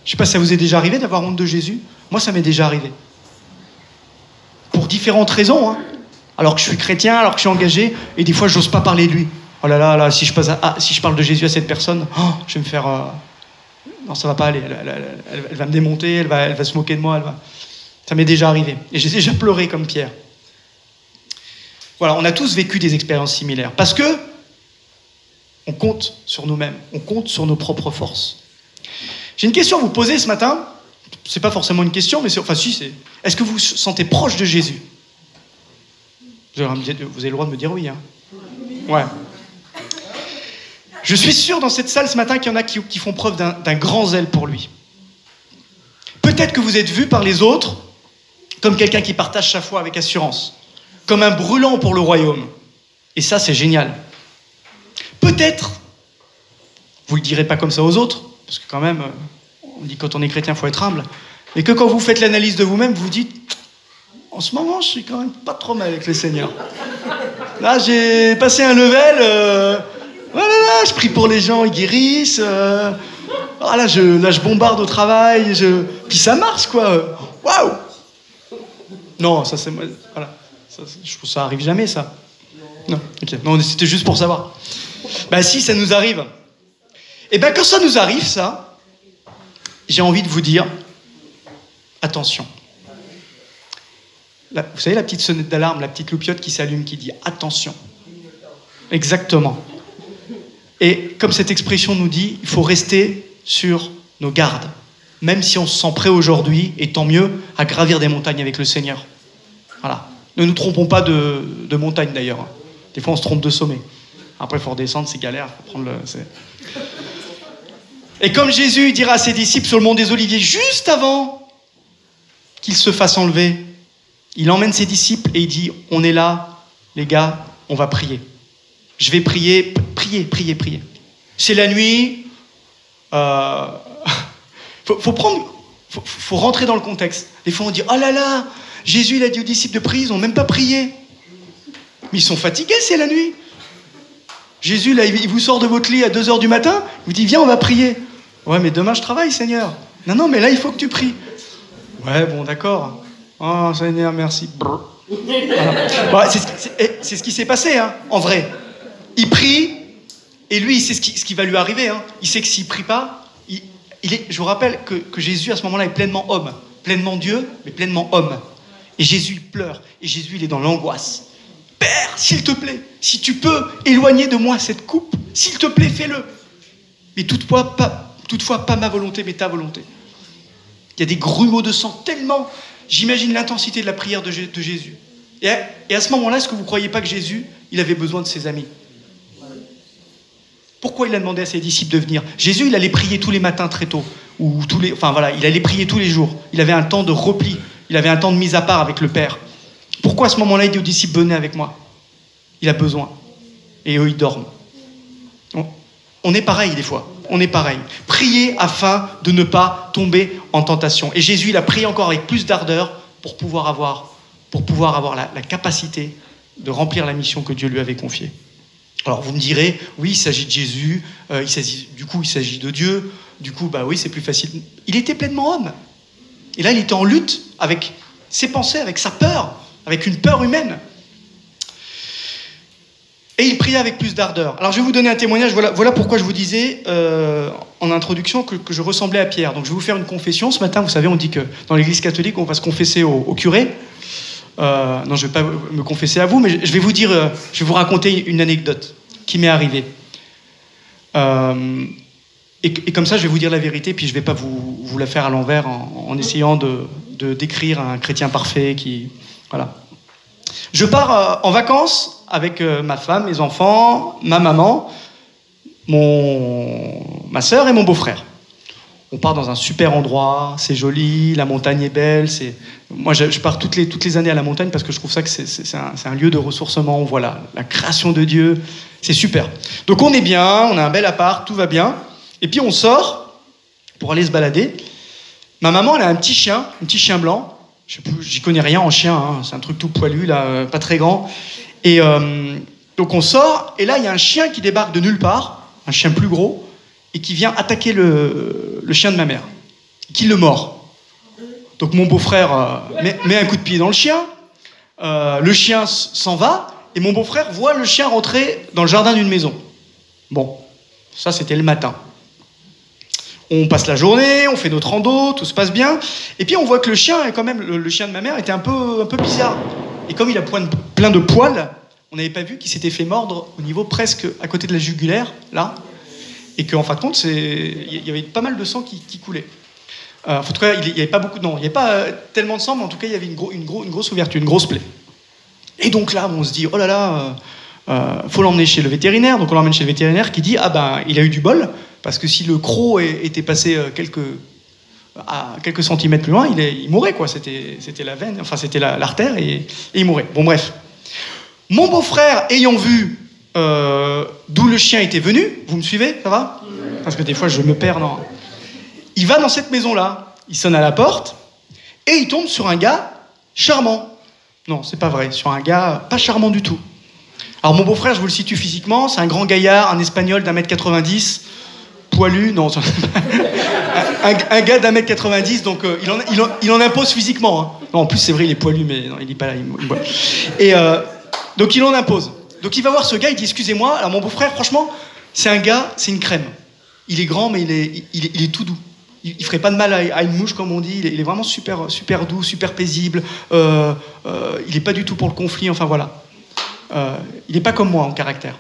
Je sais pas ça vous est déjà arrivé d'avoir honte de Jésus? Moi, ça m'est déjà arrivé. Pour différentes raisons. Hein. Alors que je suis chrétien, alors que je suis engagé, et des fois, j'ose pas parler de lui. Oh là là, là si, je si je parle de Jésus à cette personne, oh, je vais me faire. Euh, non, ça va pas aller. Elle, va me démonter, elle va, elle va se moquer de moi. Elle va... Ça m'est déjà arrivé. Et j'ai déjà pleuré comme Pierre. Voilà, on a tous vécu des expériences similaires. Parce que on compte sur nous-mêmes, on compte sur nos propres forces. J'ai une question à vous poser ce matin. C'est pas forcément une question, mais c'est. Enfin, si, c'est. Est-ce que vous vous sentez proche de Jésus? Vous avez, le droit de me dire oui. Hein. Ouais. Je suis sûr dans cette salle ce matin qu'il y en a qui, font preuve d'un grand zèle pour lui. Peut-être que vous êtes vu par les autres comme quelqu'un qui partage sa foi avec assurance, comme un brûlant pour le royaume. Et ça, c'est génial. Peut-être, vous ne le direz pas comme ça aux autres, parce que quand même, euh, on dit quand on est chrétien, il faut être humble, mais que quand vous faites l'analyse de vous-même, vous dites, en ce moment, je suis quand même pas trop mal avec le Seigneur. Là, j'ai passé un level. Euh, voilà, je prie pour les gens, ils guérissent. Euh, ah, là, je, là, je bombarde au travail. Je... Puis ça marche, quoi. Waouh Non, ça, c'est. Voilà. Je trouve ça arrive jamais, ça. Non, ok. Non, c'était juste pour savoir. Bah, si, ça nous arrive. Et ben, quand ça nous arrive, ça, j'ai envie de vous dire attention. vous savez, la petite sonnette d'alarme, la petite loupiote qui s'allume, qui dit attention. Exactement. Et comme cette expression nous dit, il faut rester sur nos gardes, même si on se sent prêt aujourd'hui, et tant mieux, à gravir des montagnes avec le Seigneur. Voilà. Ne nous trompons pas de, montagne d'ailleurs. Des fois, on se trompe de sommet. Après, il faut redescendre, c'est galère. Et comme Jésus dira à ses disciples sur le mont des Oliviers, juste avant qu'il se fasse enlever, il emmène ses disciples et il dit, on est là, les gars, on va prier. Je vais prier, prier, prier, prier. C'est la nuit. Euh, faut, prendre, faut, rentrer dans le contexte. Des fois, on dit, oh là là, Jésus, il a dit aux disciples de prier, ils n'ont même pas prié. Mais ils sont fatigués, c'est la nuit. Jésus, là, il vous sort de votre lit à 2 h du matin, il vous dit, viens, on va prier. Ouais, mais demain, je travaille, Seigneur. Non, non, mais là, il faut que tu pries. Ouais, bon, d'accord. Oh, Seigneur, merci. Eh, c'est ce qui s'est passé, hein, en vrai. Il prie, et lui, il sait ce qui, va lui arriver. Hein. Il sait que s'il prie pas, je vous rappelle que, Jésus, à ce moment-là, est pleinement homme. Pleinement Dieu, mais pleinement homme. Et Jésus, il pleure. Et Jésus, il est dans l'angoisse. Père, s'il te plaît, si tu peux éloigner de moi cette coupe, s'il te plaît, fais-le. Mais toutefois pas, toutefois, pas ma volonté, mais ta volonté. Il y a des grumeaux de sang tellement. J'imagine l'intensité de la prière de, Jésus. Et à, ce moment-là, est-ce que vous ne croyez pas que Jésus, il avait besoin de ses amis? Pourquoi il a demandé à ses disciples de venir Jésus, il allait prier tous les matins très tôt. Ou tous les, enfin voilà, il allait prier tous les jours. Il avait un temps de repli. Il avait un temps de mise à part avec le Père. Pourquoi à ce moment-là, il dit aux disciples, venez avec moi Il a besoin. Et eux, ils dorment. On est pareil des fois. On est pareil. Priez afin de ne pas tomber en tentation. Et Jésus, il a prié encore avec plus d'ardeur pour pouvoir avoir, pour pouvoir avoir la, capacité de remplir la mission que Dieu lui avait confiée. Alors vous me direz, oui, il s'agit de Jésus, euh, il s'agit, du coup il s'agit de Dieu, du coup bah oui c'est plus facile. Il était pleinement homme. Et là il était en lutte avec ses pensées, avec sa peur, avec une peur humaine. Et il priait avec plus d'ardeur. Alors je vais vous donner un témoignage, voilà, pourquoi je vous disais euh, en introduction que, je ressemblais à Pierre. Donc je vais vous faire une confession. Ce matin, vous savez, on dit que dans l'église catholique, on va se confesser au, curé. Euh, non, je ne vais pas me confesser à vous, mais je vais vous dire, euh, je vais vous raconter une anecdote qui m'est arrivée. Et, comme ça, je vais vous dire la vérité, puis je ne vais pas vous, la faire à l'envers en, essayant de, de, décrire un chrétien parfait qui, voilà. Je pars euh, en vacances avec euh, ma femme, mes enfants, ma maman, mon... ma sœur et mon beau-frère. On part dans un super endroit, c'est joli, la montagne est belle. C'est... Moi, je, pars toutes les, toutes les années à la montagne parce que je trouve ça que c'est, un, lieu de ressourcement. Voit la, création de Dieu, c'est super. Donc on est bien, on a un bel appart, tout va bien. Et puis on sort pour aller se balader. Ma maman, elle a un petit chien, un petit chien blanc. Je j'y connais rien en chien, hein. c'est un truc tout poilu, là, euh, pas très grand. Et euh, donc on sort, et là, il y a un chien qui débarque de nulle part, un chien plus gros, et qui vient attaquer le, chien de ma mère, qui le mord. Donc mon beau-frère euh, met, un coup de pied dans le chien, le chien s'en va, et mon beau-frère voit le chien rentrer dans le jardin d'une maison. Bon, ça c'était le matin. On passe la journée, on fait notre rando, tout se passe bien. Et puis on voit que le chien, quand même, le, chien de ma mère était un peu, un peu bizarre. Et comme il a plein de poils, on n'avait pas vu qu'il s'était fait mordre au niveau presque à côté de la jugulaire, là. Et qu'en fin de compte, il y avait pas mal de sang qui, coulait. Euh, en tout cas, il n'y avait pas beaucoup. Non, il n'y avait pas euh, tellement de sang, mais en tout cas, il y avait une, grosse ouverture, une grosse plaie. Et donc là, on se dit, oh là là, euh, faut l'emmener chez le vétérinaire. Donc on l'emmène chez le vétérinaire qui dit, ah ben, il a eu du bol, parce que si le croc était passé euh, quelques, à quelques centimètres plus loin, il, il mourrait, quoi. C'était, la veine, enfin, c'était l'artère, et, il mourait. Bon, bref. Mon beau-frère, ayant vu euh, d'où le chien était venu, vous me suivez, ça va? Parce que des fois, je me perds dans... Il va dans cette maison-là, il sonne à la porte, et il tombe sur un gars charmant. Non, c'est pas vrai, sur un gars pas charmant du tout. Alors mon beau-frère, je vous le situe physiquement, c'est un grand gaillard, un espagnol d'un mètre 90, poilu, non, *laughs* un, gars d'un mètre 90, donc euh, il, en, il, en, impose physiquement. Hein. Non, en plus c'est vrai, il est poilu, mais non, il n'est pas là. et euh, donc il en impose. Donc il va voir ce gars, il dit excusez-moi, alors mon beau-frère, franchement, c'est un gars, c'est une crème. Il est grand, mais il est, il est, tout doux. Il, ne ferait pas de mal à, une mouche, comme on dit. Il est, vraiment super, super doux, super paisible. Euh, il n'est pas du tout pour le conflit. Enfin voilà. il n'est pas comme moi en caractère.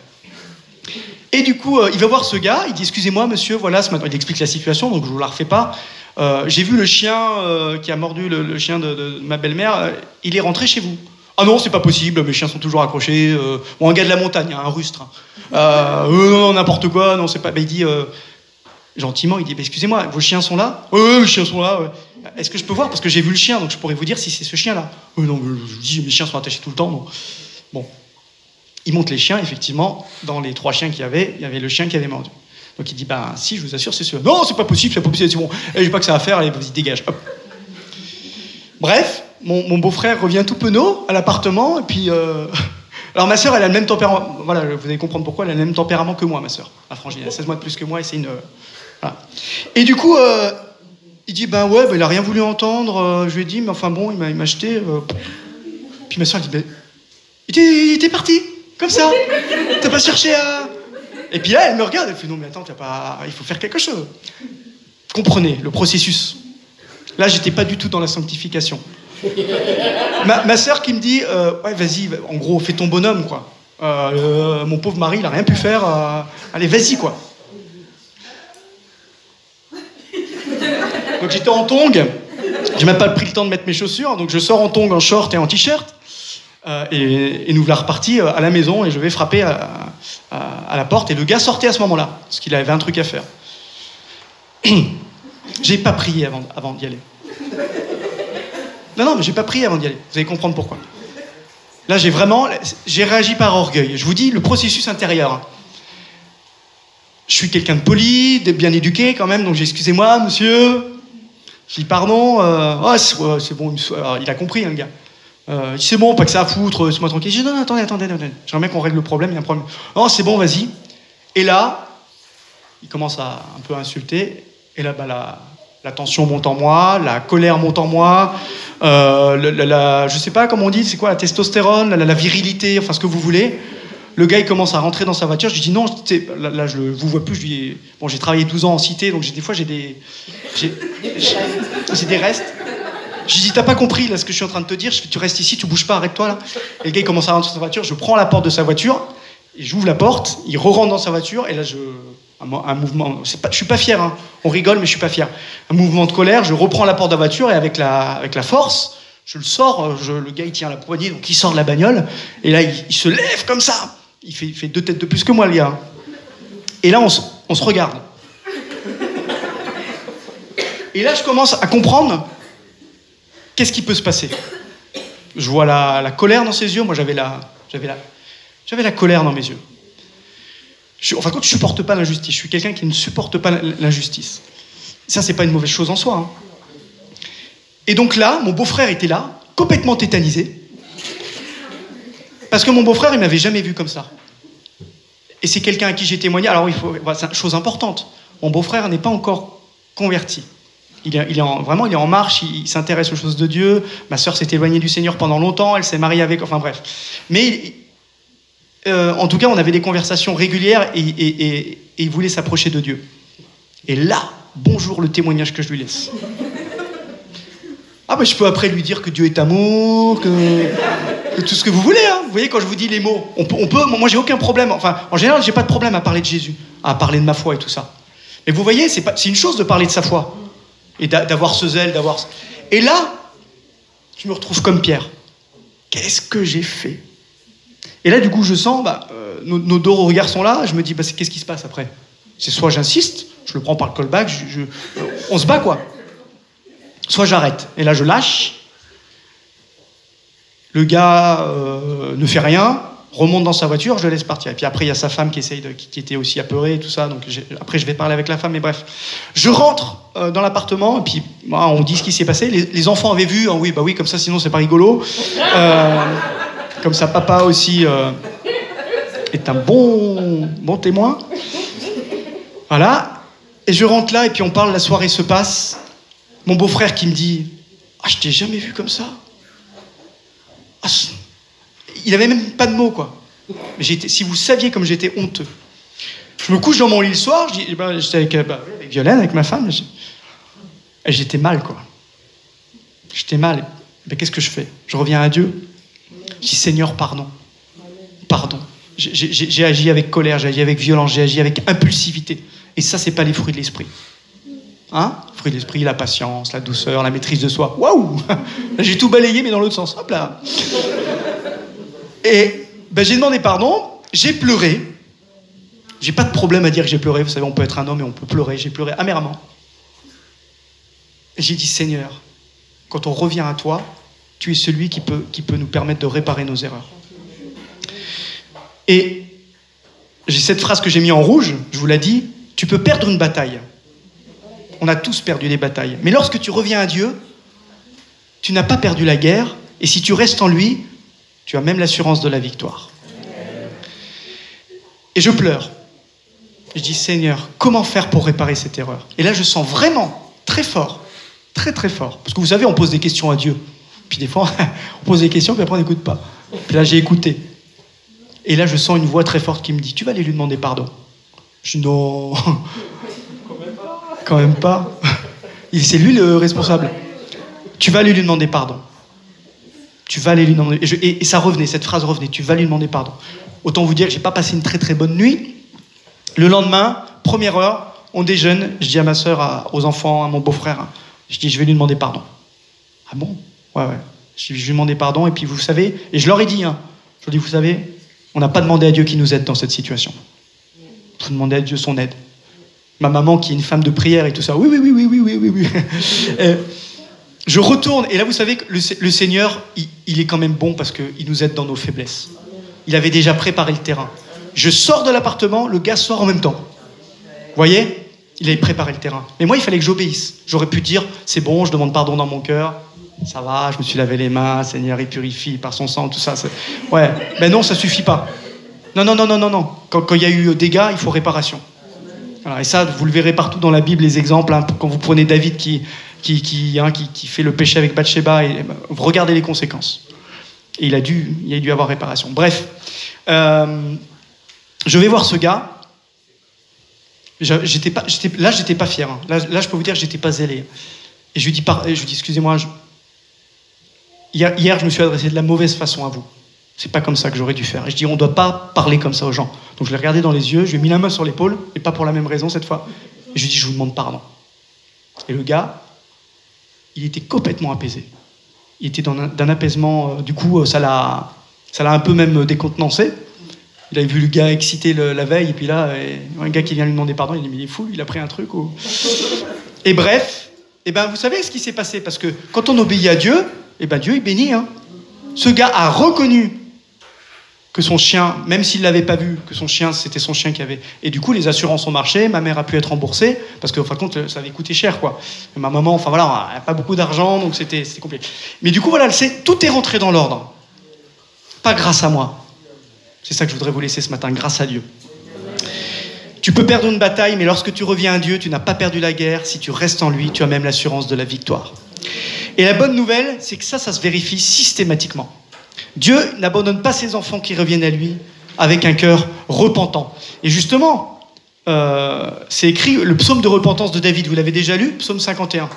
Et du coup, euh, il va voir ce gars, il dit Excusez-moi, monsieur, voilà, ce matin. Il explique la situation, donc je ne vous la refais pas. Euh, j'ai vu le chien euh, qui a mordu le, chien de, ma belle-mère, il est rentré chez vous. Ah non, c'est pas possible, mes chiens sont toujours accrochés. bon, un gars de la montagne, un rustre. Hein. non, n'importe quoi, non, c'est pas. il dit Gentiment, il dit bah, Excusez-moi, vos chiens sont là? Oui, oui, les chiens sont là. ouais. Est-ce que je peux voir? Parce que j'ai vu le chien, donc je pourrais vous dire si c'est ce chien-là. Euh, non, je vous dis, mes chiens sont attachés tout le temps. donc. Bon. Il monte les chiens, effectivement, dans les trois chiens qu'il y avait, il y avait le chien qui avait mordu. Donc il dit Ben, si, je vous assure, c'est sûr. Non, c'est pas possible, c'est pas possible, c'est bon. Eh, J'ai pas que ça à faire, allez, vas-y, dégage. Bref, mon, beau-frère revient tout penaud à l'appartement, et puis. euh, *laughs* Alors ma sœur, elle a le même tempérament. Voilà, vous allez comprendre pourquoi elle a le même tempérament que moi, ma sœur. Ma frangine, elle a 16 mois de plus que moi, et euh. Et du coup, euh, il dit Ben ouais, ben, il a rien voulu entendre. je lui ai dit, mais enfin bon, il m'a acheté. Puis ma sœur, elle dit Ben. Il était, parti, comme ça. T'as pas cherché à. Et puis là, elle me regarde, elle fait Non, mais attends, pas... il faut faire quelque chose. Comprenez le processus. Là, j'étais pas du tout dans la sanctification. Ma, ma sœur qui me dit euh, Ouais, vas-y, en gros, fais ton bonhomme, quoi. Euh, euh, mon pauvre mari, il a rien pu faire. allez, vas-y, quoi. Donc j'étais en tongs. J'ai même pas pris le temps de mettre mes chaussures, donc je sors en tongs, en short et en t-shirt. Et, et nous voilà repartis à la maison et je vais frapper à, à- à la porte. Et le gars sortait à ce moment-là, parce qu'il avait un truc à faire. *clears throat* j'ai pas prié avant, avant d'y aller. Non, non, mais j'ai pas prié avant d'y aller. Vous allez comprendre pourquoi. Là, j'ai vraiment, j'ai réagi par orgueil. Je vous dis, le processus intérieur. hein. Je suis quelqu'un de poli, de bien éduqué quand même, donc j'ai excusez-moi, monsieur. Je dis pardon. euh, oh, c'est bon, il a compris, hein, le gars. Euh, c'est bon, pas que ça à foutre, c'est moi tranquille. Je dis non, non, attendez, attendez, attendez. J'aimerais qu'on règle le problème, il y a un problème. Non, c'est bon, vas-y. Et là, il commence à un peu insulter. Et là, bah, la, la tension monte en moi, la colère monte en moi, euh, la, la- je sais pas comment on dit, c'est quoi, la testostérone, la, virilité, enfin ce que vous voulez. Le gars, il commence à rentrer dans sa voiture. Je lui dis non, là, là, je vous vois plus. Je bon, j'ai travaillé 12 ans en cité, donc des fois j'ai des, j'ai, des restes. Je lui dis, t'as pas compris là ce que je suis en train de te dire. Je tu restes ici, tu bouges pas, arrête-toi là. Et le gars, il commence à rentrer dans sa voiture. Je prends la porte de sa voiture j'ouvre la porte. Il re-rentre dans sa voiture et là, je, un, mo- un mouvement. Pas, je suis pas fier. hein. On rigole, mais je suis pas fier. Un mouvement de colère. Je reprends la porte de la voiture et avec la, avec la force, je le sors. euh, je- le gars, il tient la poignée, donc il sort de la bagnole. Et là, il, se lève comme ça. Il fait, deux têtes de plus que moi, le gars. Et là, on, on se regarde. Et là, je commence à comprendre qu'est-ce qui peut se passer. Je vois la, la colère dans ses yeux. Moi, j'avais la, la, j'avais la colère dans mes yeux. Enfin, quand je supporte pas l'injustice, je suis quelqu'un qui ne supporte pas l'injustice. Ça, c'est pas une mauvaise chose en soi. hein. Et donc là, mon beau-frère était là, complètement tétanisé, parce que mon beau-frère, il m'avait jamais vu comme ça. Et c'est quelqu'un à qui j'ai témoigné. Alors, il faut, une chose importante. Mon beau-frère n'est pas encore converti. Il est, il est en- vraiment, il est en marche, il, il s'intéresse aux choses de Dieu. Ma sœur s'est éloignée du Seigneur pendant longtemps, elle s'est mariée avec, enfin bref. Mais euh, en tout cas, on avait des conversations régulières et, il voulait s'approcher de Dieu. Et là, bonjour le témoignage que je lui laisse. Ah ben je peux après lui dire que Dieu est amour, que, tout ce que vous voulez. Hein. Vous voyez quand je vous dis les mots, on peut, on peut moi j'ai aucun problème. Enfin, en général, j'ai pas de problème à parler de Jésus, à parler de ma foi et tout ça. Mais vous voyez, c'est une chose de parler de sa foi et d'a- d'avoir ce zèle, d'avoir. Et là, je me retrouve comme Pierre. Qu'est-ce que j'ai fait? Et là, du coup, je sens, bah, euh, nos, nos deux regards sont là. Je me dis, bah, qu'est-ce qui se passe après? C'est soit j'insiste, je le prends par le callback, je, on se bat quoi. Soit j'arrête. Et là, je lâche. Le gars euh, ne fait rien, remonte dans sa voiture, je le laisse partir. Et puis après, il y a sa femme qui essaye qui, était aussi apeurée et tout ça. Donc après, je vais parler avec la femme. Mais bref, je rentre euh, dans l'appartement et puis bah, on dit ce qui s'est passé. Les, enfants avaient vu. Ah oui, bah oui, comme ça, sinon c'est pas rigolo. Comme ça, papa aussi euh, est un bon bon témoin. Voilà. Et je rentre là et puis on parle. La soirée se passe. Mon beau-frère qui me dit Ah, je t'ai jamais vu comme ça. Ah, il avait même pas de mots, quoi. J'étais- si vous saviez comme j'étais honteux. Je me couche dans mon lit le soir, eh ben, j'étais avec, euh, bah, avec Violaine, avec ma femme, j'étais mal, quoi. J'étais mal. Mais qu'est-ce que je fais? Je reviens à Dieu. Je dis, Seigneur, pardon. Pardon. J'ai- agi avec colère, j'ai agi avec violence, j'ai agi avec impulsivité. Et ça, c'est pas les fruits de l'esprit. Hein? Fruits de l'esprit, la patience, la douceur, la maîtrise de soi. Waouh *laughs* J'ai tout balayé, mais dans l'autre sens. Hop là Et ben, j'ai demandé pardon, j'ai pleuré. J'ai pas de problème à dire que j'ai pleuré. Vous savez, on peut être un homme et on peut pleurer. J'ai pleuré amèrement. J'ai dit, Seigneur, quand on revient à toi, tu es celui qui peut, nous permettre de réparer nos erreurs. Et j'ai cette phrase que j'ai mis en rouge, je vous l'ai dit, tu peux perdre une bataille. On a tous perdu des batailles. Mais lorsque tu reviens à Dieu, tu n'as pas perdu la guerre, et si tu restes en lui, tu as même l'assurance de la victoire. Et je pleure. Je dis, Seigneur, comment faire pour réparer cette erreur? Et là, je sens vraiment très fort, très très fort. Parce que vous savez, on pose des questions à Dieu. Puis des fois, *laughs* on pose des questions, puis après, on n'écoute pas. Puis là, j'ai écouté. Et là, je sens une voix très forte qui me dit, tu vas aller lui demander pardon. Je dis, non. *laughs* Quand même pas. *laughs* C'est lui le responsable. Tu vas aller lui demander pardon. Tu vas aller lui demander. Et, et, ça revenait, cette phrase revenait. Tu vas lui demander pardon. Autant vous dire que j'ai pas passé une très très bonne nuit. Le lendemain, première heure, on déjeune. Je dis à ma soeur, aux enfants, à mon beau-frère, je dis, je vais lui demander pardon. Ah bon? Ouais, ouais. Je, lui ai demandé pardon, et puis vous savez, et je leur ai dit, hein. je leur ai dit, vous savez, on n'a pas demandé à Dieu qui nous aide dans cette situation. On a demandé à Dieu son aide. Ma maman, qui est une femme de prière et tout ça, oui, oui, oui, oui, oui, oui, oui. oui. *laughs* Euh, je retourne, et là, vous savez que le, Seigneur, il, il, est quand même bon parce qu'il nous aide dans nos faiblesses. Il avait déjà préparé le terrain. Je sors de l'appartement, le gars sort en même temps. Vous voyez? Il avait préparé le terrain. Mais moi, il fallait que j'obéisse. J'aurais pu dire, c'est bon, je demande pardon dans mon cœur, ça va, je me suis lavé les mains, Seigneur, il purifie par son sang, tout ça. Ouais, mais non, ça suffit pas. Non, non, non, non, non, non. Quand, il y a eu dégâts, il faut réparation. et ça, vous le verrez partout dans la Bible, les exemples. Hein, quand vous prenez David qui, qui, qui, hein, qui, fait le péché avec Bathsheba, et, vous regardez les conséquences. Et il a dû, il a dû avoir réparation. Bref, euh, je vais voir ce gars. J'étais pas, là, j'étais pas fier. Hein. Là, je peux vous dire j'étais pas zélé. Et je lui dis, je lui dis excusez-moi, hier, je me suis adressé de la mauvaise façon à vous. C'est pas comme ça que j'aurais dû faire. Et je dis, on ne doit pas parler comme ça aux gens. Donc je l'ai regardé dans les yeux, je lui ai mis la main sur l'épaule, et pas pour la même raison cette fois. Et je lui ai dit, je vous demande pardon. Et le gars, il était complètement apaisé. Il était d'un apaisement, euh, du coup, euh, ça l'a un peu même décontenancé. Il avait vu le gars excité la veille, et puis là, un gars qui vient lui demander pardon, il dit Mais il est fou, il a pris un truc. Et bref, et eh ben, vous savez ce qui s'est passé Parce que quand on obéit à Dieu, eh ben, Dieu est béni. Hein. Ce gars a reconnu que son chien, même s'il ne l'avait pas vu, que son chien, c'était son chien qui avait. Et du coup, les assurances ont marché, ma mère a pu être remboursée, parce qu'en fin de compte, ça avait coûté cher, quoi. ma maman, enfin voilà, elle n'a pas beaucoup d'argent, donc c'était compliqué. Mais du coup, voilà, tout est rentré dans l'ordre. Pas grâce à moi. C'est ça que je voudrais vous laisser ce matin, grâce à Dieu. Tu peux perdre une bataille, mais lorsque tu reviens à Dieu, tu n'as pas perdu la guerre. Si tu restes en lui, tu as même l'assurance de la victoire. Et la bonne nouvelle, c'est que ça, ça se vérifie systématiquement. Dieu n'abandonne pas ses enfants qui reviennent à lui avec un cœur repentant. Et justement, euh, c'est écrit le psaume de repentance de David, vous l'avez déjà lu, psaume 51.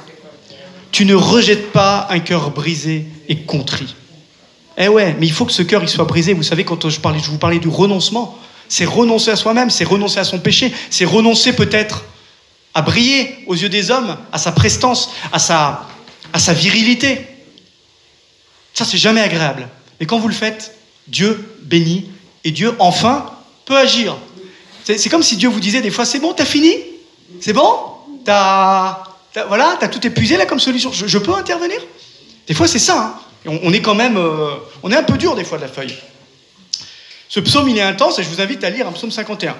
Tu ne rejettes pas un cœur brisé et contrit. Eh ouais, mais il faut que ce cœur soit brisé. Vous savez, quand je, parlais, je vous parlais du renoncement, c'est renoncer à soi-même, c'est renoncer à son péché, c'est renoncer peut-être à briller aux yeux des hommes, à sa prestance, à sa, à sa virilité. Ça, c'est jamais agréable. Mais quand vous le faites, Dieu bénit et Dieu, enfin, peut agir. C'est comme si Dieu vous disait des fois, c'est bon, t'as fini? C'est bon? T'as voilà, t'as tout épuisé là comme solution. Je, peux intervenir? Des fois, c'est ça. Hein. On, est quand même, euh, on est un peu dur des fois de la feuille. Ce psaume, il est intense et je vous invite à lire un psaume 51.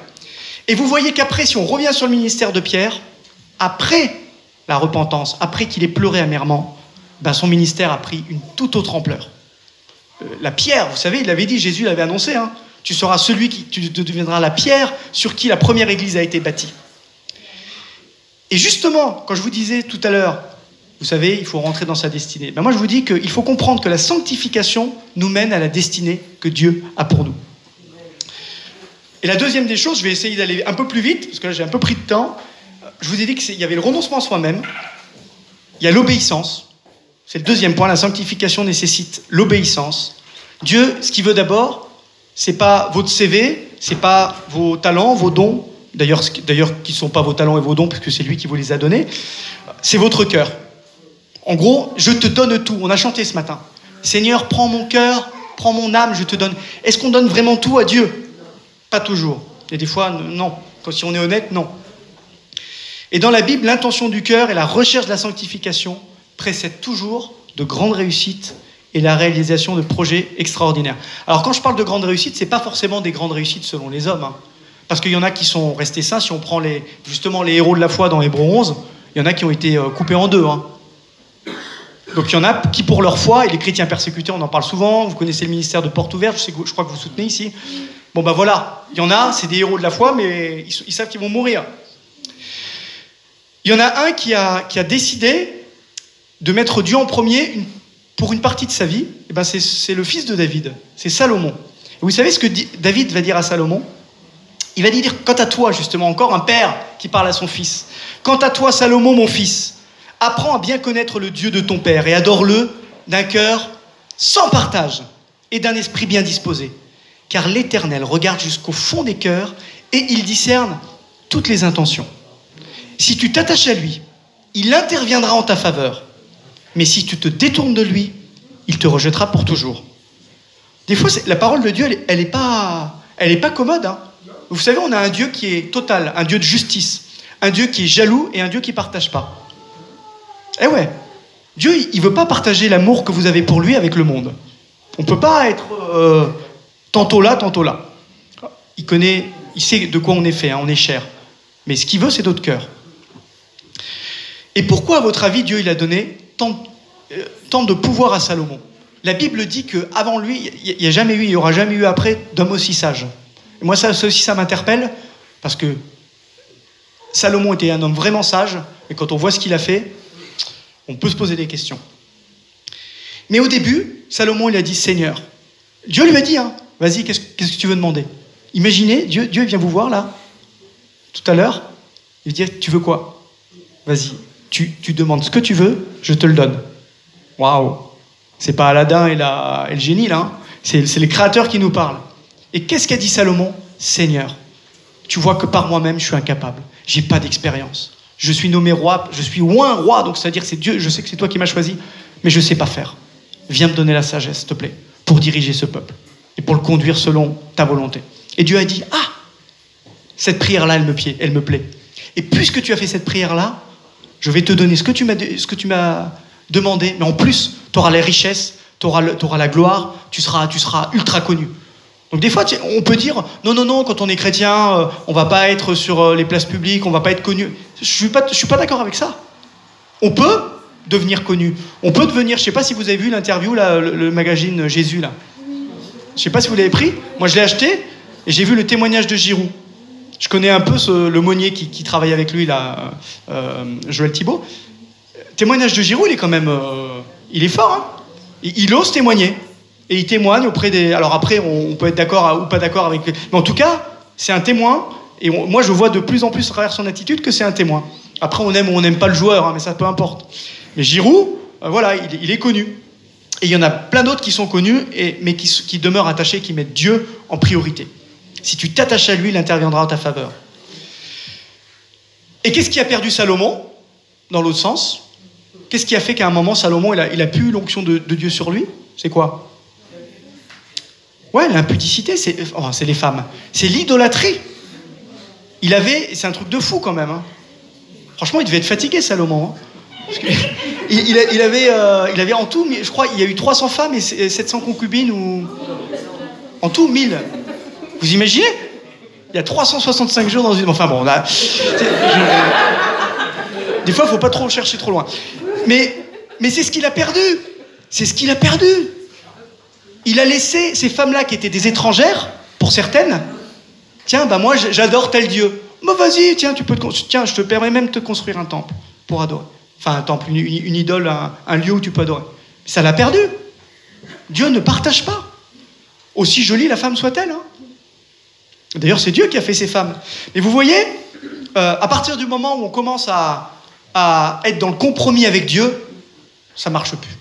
Et vous voyez qu'après, si on revient sur le ministère de Pierre, après la repentance, après qu'il ait pleuré amèrement, ben son ministère a pris une toute autre ampleur. Euh, la pierre, vous savez, il l'avait dit, Jésus l'avait annoncé, hein, tu seras celui qui tu deviendras la pierre sur qui la première église a été bâtie. Et justement, quand je vous disais tout à l'heure, vous savez, il faut rentrer dans sa destinée. Ben moi, je vous dis qu'il faut comprendre que la sanctification nous mène à la destinée que Dieu a pour nous. Et la deuxième des choses, je vais essayer d'aller un peu plus vite, parce que là j'ai un peu pris de temps. Je vous ai dit qu'il y avait le renoncement à soi-même, il y a l'obéissance. C'est le deuxième point, la sanctification nécessite l'obéissance. Dieu, ce qu'il veut d'abord, c'est pas votre CV, c'est pas vos talents, vos dons, d'ailleurs, qui ne sont pas vos talents et vos dons, puisque c'est lui qui vous les a donnés, c'est votre cœur. En gros, je te donne tout. On a chanté ce matin. Seigneur, prends mon cœur, prends mon âme, je te donne. Est-ce qu'on donne vraiment tout à Dieu? Pas toujours. Et des fois, non. Quand si on est honnête, non. Et dans la Bible, l'intention du cœur et la recherche de la sanctification précèdent toujours de grandes réussites et la réalisation de projets extraordinaires. Alors quand je parle de grandes réussites, ce n'est pas forcément des grandes réussites selon les hommes. Hein. Parce qu'il y en a qui sont restés saints. Si on prend les, justement les héros de la foi dans Hébreu 11, il y en a qui ont été euh, coupés en deux. Hein. Donc il y en a qui pour leur foi, et les chrétiens persécutés, on en parle souvent, vous connaissez le ministère de Porte Ouverte, je, crois que vous soutenez ici. Bon ben voilà, il y en a, c'est des héros de la foi, mais ils, savent qu'ils vont mourir. Il y en a un qui a, décidé de mettre Dieu en premier pour une partie de sa vie, et ben c'est le fils de David, c'est Salomon. Et vous savez ce que David va dire à Salomon? Il va dire, quant à toi, justement, encore un père qui parle à son fils, quant à toi, Salomon, mon fils, apprends à bien connaître le Dieu de ton père et adore-le d'un cœur sans partage et d'un esprit bien disposé. Car l'Éternel regarde jusqu'au fond des cœurs et il discerne toutes les intentions. Si tu t'attaches à lui, il interviendra en ta faveur mais si tu te détournes de lui, il te rejettera pour toujours. Des fois, la parole de Dieu, elle n'est pas, elle pas commode. Hein. Vous savez, on a un Dieu qui est total, un Dieu de justice, un Dieu qui est jaloux et un Dieu qui ne partage pas. Eh ouais, Dieu, il ne veut pas partager l'amour que vous avez pour lui avec le monde. On ne peut pas être euh, tantôt là, tantôt là. Il connaît, il sait de quoi on est fait, hein, on est cher. Mais ce qu'il veut, c'est d'autres cœurs. Et pourquoi, à votre avis, Dieu il a donné euh, tant, de pouvoir à Salomon? La Bible dit qu'avant lui, il n'y a jamais eu, il n'y aura jamais eu après d'homme aussi sage. Et moi, ça, aussi, ça m'interpelle, parce que Salomon était un homme vraiment sage, et quand on voit ce qu'il a fait, on peut se poser des questions. Mais au début, Salomon, il a dit Seigneur. Dieu lui a dit, hein, vas-y, qu'est-ce, que tu veux demander? Imaginez, Dieu, Dieu vient vous voir là, tout à l'heure, il dit Tu veux quoi? Vas-y, tu, demandes ce que tu veux, je te le donne. Waouh C'est pas Aladdin et, le génie là, hein. c'est les créateurs qui nous parlent. Et qu'est-ce qu'a dit Salomon? Seigneur, tu vois que par moi-même je suis incapable, j'ai pas d'expérience. Je suis nommé roi, je suis un roi, donc c'est-à-dire c'est Dieu, je sais que c'est toi qui m'as choisi, mais je sais pas faire. Viens me donner la sagesse, s'il te plaît, pour diriger ce peuple et pour le conduire selon ta volonté. Et Dieu a dit Ah, cette prière-là, elle elle me plaît. Et puisque tu as fait cette prière-là, je vais te donner ce que tu m'as, demandé, mais en plus, tu auras les richesses, tu auras, la gloire, tu seras, ultra connu. Donc des fois, on peut dire, non, non, non, quand on est chrétien, euh, on va pas être sur euh, les places publiques, on va pas être connu. Je suis pas, suis pas d'accord avec ça. On peut devenir connu. On peut devenir, je sais pas si vous avez vu l'interview, le, le, magazine Jésus, là. Je sais pas si vous l'avez pris. Moi, je l'ai acheté et j'ai vu le témoignage de Giroud. Je connais un peu ce, le monnier qui, travaille avec lui, euh, Joël Thibault. Témoignage de Giroud, il est quand même. Euh, il est fort, hein il, ose témoigner. Et il témoigne auprès des. Alors après, on, peut être d'accord ou pas d'accord avec. Mais en tout cas, c'est un témoin. Et moi, je vois de plus en plus à travers son attitude que c'est un témoin. Après, on aime ou on n'aime pas le joueur, hein, mais ça peu importe. Mais Giroud, euh, voilà, il, est connu. Et il y en a plein d'autres qui sont connus, mais qui demeurent attachés, qui mettent Dieu en priorité. Si tu t'attaches à lui, il interviendra en ta faveur. Et qu'est-ce qui a perdu Salomon, dans l'autre sens? Qu'est-ce qui a fait qu'à un moment, Salomon, il a, il l'onction de, Dieu sur lui? C'est quoi? Ouais, l'impudicité, oh, c'est les femmes. C'est l'idolâtrie. Il avait, c'est un truc de fou quand même. Hein. Franchement, il devait être fatigué, Salomon. Hein. *laughs* il, avait, euh, il avait en tout, je crois, il y a eu 300 femmes et 700 concubines ou en tout 1000. Vous imaginez? Il y a 365 jours dans une. Enfin bon, là. Des fois, il faut pas trop chercher trop loin. Mais, mais c'est ce qu'il a perdu. C'est ce qu'il a perdu. Il a laissé ces femmes-là qui étaient des étrangères, pour certaines. Tiens, bah moi, j'adore tel Dieu. Bah vas-y, tiens, tu peux te tiens, je te permets même de te construire un temple pour adorer. Enfin, un temple, une, idole, un, lieu où tu peux adorer. Ça l'a perdu. Dieu ne partage pas. Aussi jolie la femme soit-elle. Hein. D'ailleurs, c'est Dieu qui a fait ces femmes. Mais vous voyez, euh, à partir du moment où on commence à, être dans le compromis avec Dieu, ça marche plus.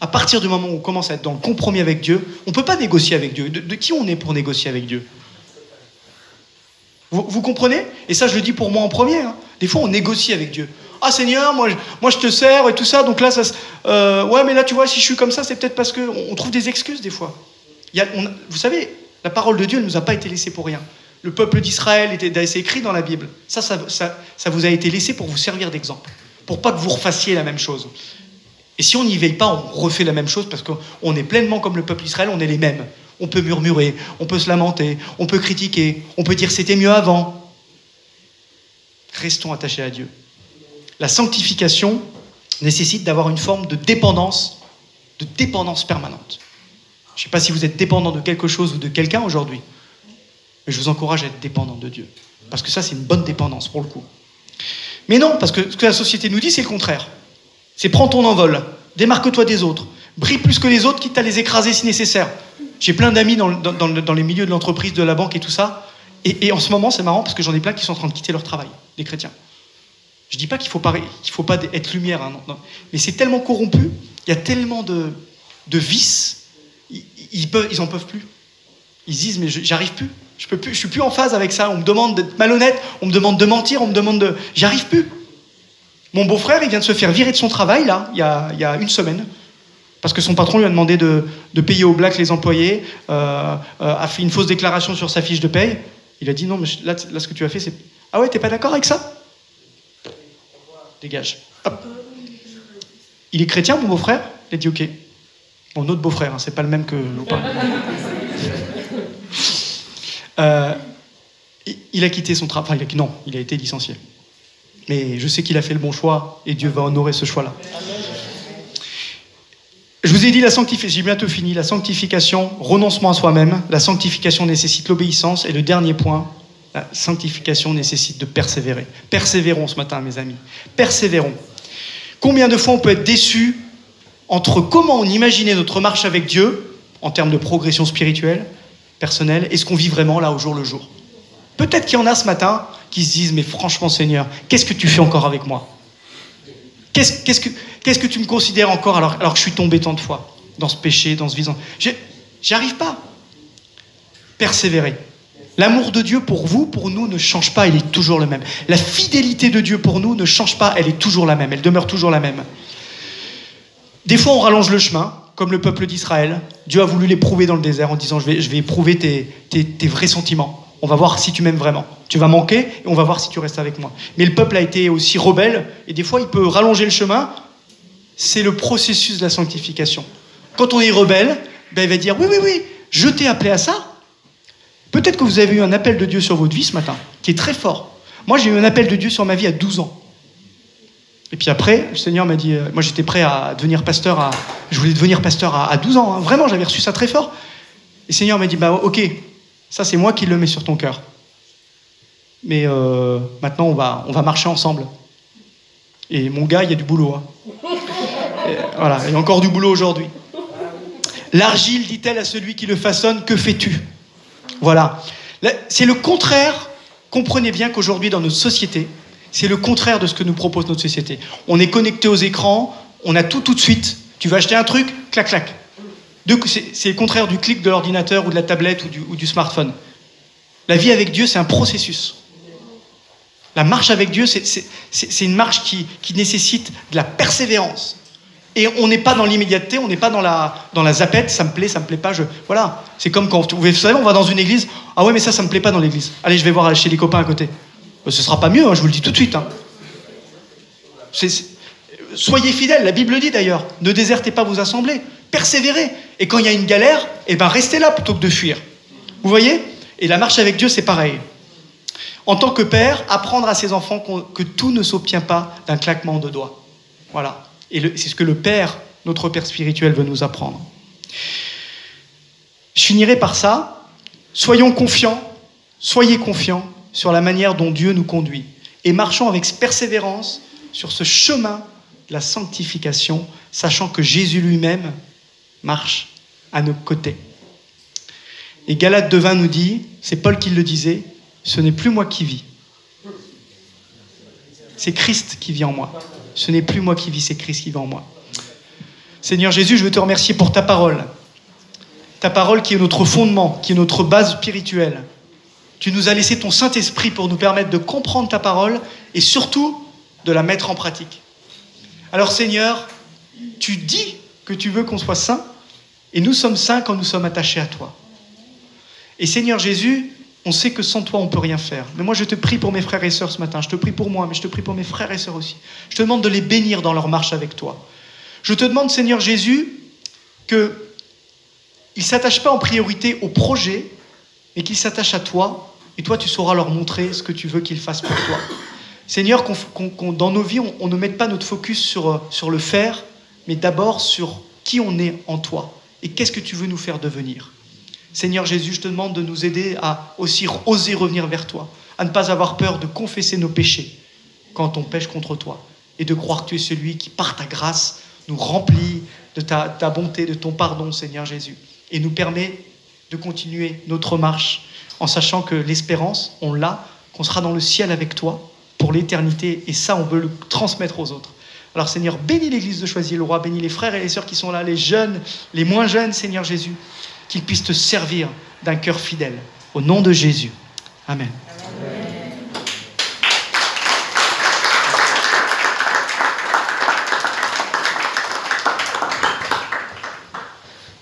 À partir du moment où on commence à être dans le compromis avec Dieu, on ne peut pas négocier avec Dieu. De, qui on est pour négocier avec Dieu? Vous, comprenez? Et ça, je le dis pour moi en premier. Hein. Des fois, on négocie avec Dieu. Ah Seigneur, moi, moi je te sers et tout ça, donc là, ça, euh, ouais, mais là, tu vois, si je suis comme ça, c'est peut-être parce qu'on trouve des excuses des fois. Vous savez, La parole de Dieu ne nous a pas été laissée pour rien. Le peuple d'Israël c'est écrit dans la Bible. Ça, ça, ça, vous a été laissé pour vous servir d'exemple, pour pas que vous refassiez la même chose. Et si on n'y veille pas, on refait la même chose parce qu'on est pleinement comme le peuple d'Israël, on est les mêmes. On peut murmurer, on peut se lamenter, on peut critiquer, on peut dire c'était mieux avant. Restons attachés à Dieu. La sanctification nécessite d'avoir une forme de dépendance, de dépendance permanente. Je ne sais pas si vous êtes dépendant de quelque chose ou de quelqu'un aujourd'hui, mais je vous encourage à être dépendant de Dieu. Parce que ça, c'est une bonne dépendance pour le coup. Mais non, parce que ce que la société nous dit, c'est le contraire. C'est prends ton envol, démarque-toi des autres, brille plus que les autres, quitte à les écraser si nécessaire. J'ai plein d'amis dans, les milieux de l'entreprise, de la banque et tout ça. Et, en ce moment, c'est marrant parce que j'en ai plein qui sont en train de quitter leur travail, des chrétiens. Je ne dis pas qu'il ne faut, pas, être lumière, hein, mais c'est tellement corrompu, il y a tellement de vices, ils, peuvent, en peuvent plus. Ils disent, mais j'arrive plus. Je peux plus, je suis plus en phase avec ça. On me demande d'être malhonnête, on me demande de mentir, on me demande de. J'arrive plus. Mon beau-frère, il vient de se faire virer de son travail, là, il y a, une semaine. Parce que son patron lui a demandé de, payer au black les employés, euh, euh, a fait une fausse déclaration sur sa fiche de paye. Il a dit non, mais là ce que tu as fait, c'est. Ah ouais, t'es pas d'accord avec ça? Dégage. Il est chrétien, mon beau-frère? Il a dit ok. Mon autre beau-frère, hein, c'est pas le même que. euh, il a quitté son travail. Non, il a été licencié. Mais je sais qu'il a fait le bon choix et Dieu va honorer ce choix-là. Je vous ai dit la sanctification, j'ai bientôt fini, la sanctification, renoncement à soi-même, la sanctification nécessite l'obéissance, et le dernier point, la sanctification nécessite de persévérer. Persévérons ce matin, mes amis. Persévérons. Combien de fois on peut être déçu entre comment on imaginait notre marche avec Dieu, en termes de progression spirituelle, personnelle, et ce qu'on vit vraiment là au jour le jour Peut-être qu'il y en a ce matin qui se disent, mais franchement Seigneur, qu'est-ce que tu fais encore avec moi? Qu'est-ce que, tu me considères encore alors, que je suis tombé tant de fois dans ce péché, dans ce visant J'y arrive pas. Persévérer. L'amour de Dieu pour vous, pour nous, ne change pas, il est toujours le même. La fidélité de Dieu pour nous ne change pas, elle est toujours la même, elle demeure toujours la même. Des fois, on rallonge le chemin, comme le peuple d'Israël. Dieu a voulu l'éprouver dans le désert en disant, je vais, je vais éprouver tes, tes, vrais sentiments. On va voir si tu m'aimes vraiment. Tu vas manquer et on va voir si tu restes avec moi. Mais le peuple a été aussi rebelle et des fois, il peut rallonger le chemin. C'est le processus de la sanctification. Quand on est rebelle, ben, il va dire, oui, oui, oui, je t'ai appelé à ça, Peut-être que vous avez eu un appel de Dieu sur votre vie ce matin, qui est très fort. Moi, j'ai eu un appel de Dieu sur ma vie à 12 ans. Et puis après, le Seigneur m'a dit, euh, moi j'étais prêt à devenir pasteur, à, je voulais devenir pasteur à, 12 ans, hein. vraiment, j'avais reçu ça très fort. Et le Seigneur m'a dit, bah ok, ça c'est moi qui le mets sur ton cœur. Mais euh, maintenant, on va, on va marcher ensemble. Et mon gars, il y a du boulot. Hein. voilà, il y a encore du boulot aujourd'hui. L'argile, dit-elle à celui qui le façonne, que fais-tu? Voilà. C'est le contraire. Comprenez bien qu'aujourd'hui, dans notre société, c'est le contraire de ce que nous propose notre société. On est connecté aux écrans, on a tout tout de suite. Tu vas acheter un truc, clac, clac. C'est le contraire du clic de l'ordinateur ou de la tablette ou du, smartphone. La vie avec Dieu, c'est un processus. La marche avec Dieu, c'est une marche qui, qui nécessite de la persévérance. Et on n'est pas dans l'immédiateté, on n'est pas dans la, dans la zapette, ça me plaît, ça me plaît pas, je... Voilà. C'est comme quand, vous savez, on va dans une église, ah ouais, mais ça, ça me plaît pas dans l'église. Allez, je vais voir chez les copains à côté. Ce sera pas mieux, hein, je vous le dis tout de suite. Hein. Soyez fidèles, la Bible dit d'ailleurs, ne désertez pas vos assemblées, persévérez. Et quand il y a une galère, eh ben restez là plutôt que de fuir. Vous voyez? Et la marche avec Dieu, c'est pareil. En tant que père, apprendre à ses enfants que tout ne s'obtient pas d'un claquement de doigts. Voilà. Et c'est ce que le Père, notre Père spirituel, veut nous apprendre. Je finirai par ça. Soyons confiants, soyez confiants sur la manière dont Dieu nous conduit et marchons avec persévérance sur ce chemin de la sanctification, sachant que Jésus lui-même marche à nos côtés. Et Galate 2.20 nous dit, c'est Paul qui le disait, ce n'est plus moi qui vis. C'est Christ qui vit en moi. Ce n'est plus moi qui vis, c'est Christ qui vit en moi. Seigneur Jésus, je veux te remercier pour ta parole. Ta parole qui est notre fondement, qui est notre base spirituelle. Tu nous as laissé ton Saint-Esprit pour nous permettre de comprendre ta parole et surtout de la mettre en pratique. Alors Seigneur, tu dis que tu veux qu'on soit saints et nous sommes saints quand nous sommes attachés à toi. Et Seigneur Jésus, on sait que sans toi, on ne peut rien faire. Mais moi, je te prie pour mes frères et sœurs ce matin. Je te prie pour moi, mais je te prie pour mes frères et sœurs aussi. Je te demande de les bénir dans leur marche avec toi. Je te demande, Seigneur Jésus, qu'ils ne s'attachent pas en priorité au projet, mais qu'ils s'attachent à toi. Et toi, tu sauras leur montrer ce que tu veux qu'ils fassent pour toi. Seigneur, qu'on, dans nos vies, on, ne mette pas notre focus sur, euh, sur le faire, mais d'abord sur qui on est en toi et qu'est-ce que tu veux nous faire devenir. Seigneur Jésus, je te demande de nous aider à aussi oser revenir vers toi, à ne pas avoir peur de confesser nos péchés quand on pêche contre toi, et de croire que tu es celui qui, par ta grâce, nous remplit de ta, bonté, de ton pardon, Seigneur Jésus, et nous permet de continuer notre marche en sachant que l'espérance, on l'a, qu'on sera dans le ciel avec toi pour l'éternité, et ça, on veut le transmettre aux autres. Alors Seigneur, bénis l'Église de Choisy-le-Roi, bénis les frères et les sœurs qui sont là, les jeunes, les moins jeunes, Seigneur Jésus, qu'ils puissent te servir d'un cœur fidèle. Au nom de Jésus. Amen.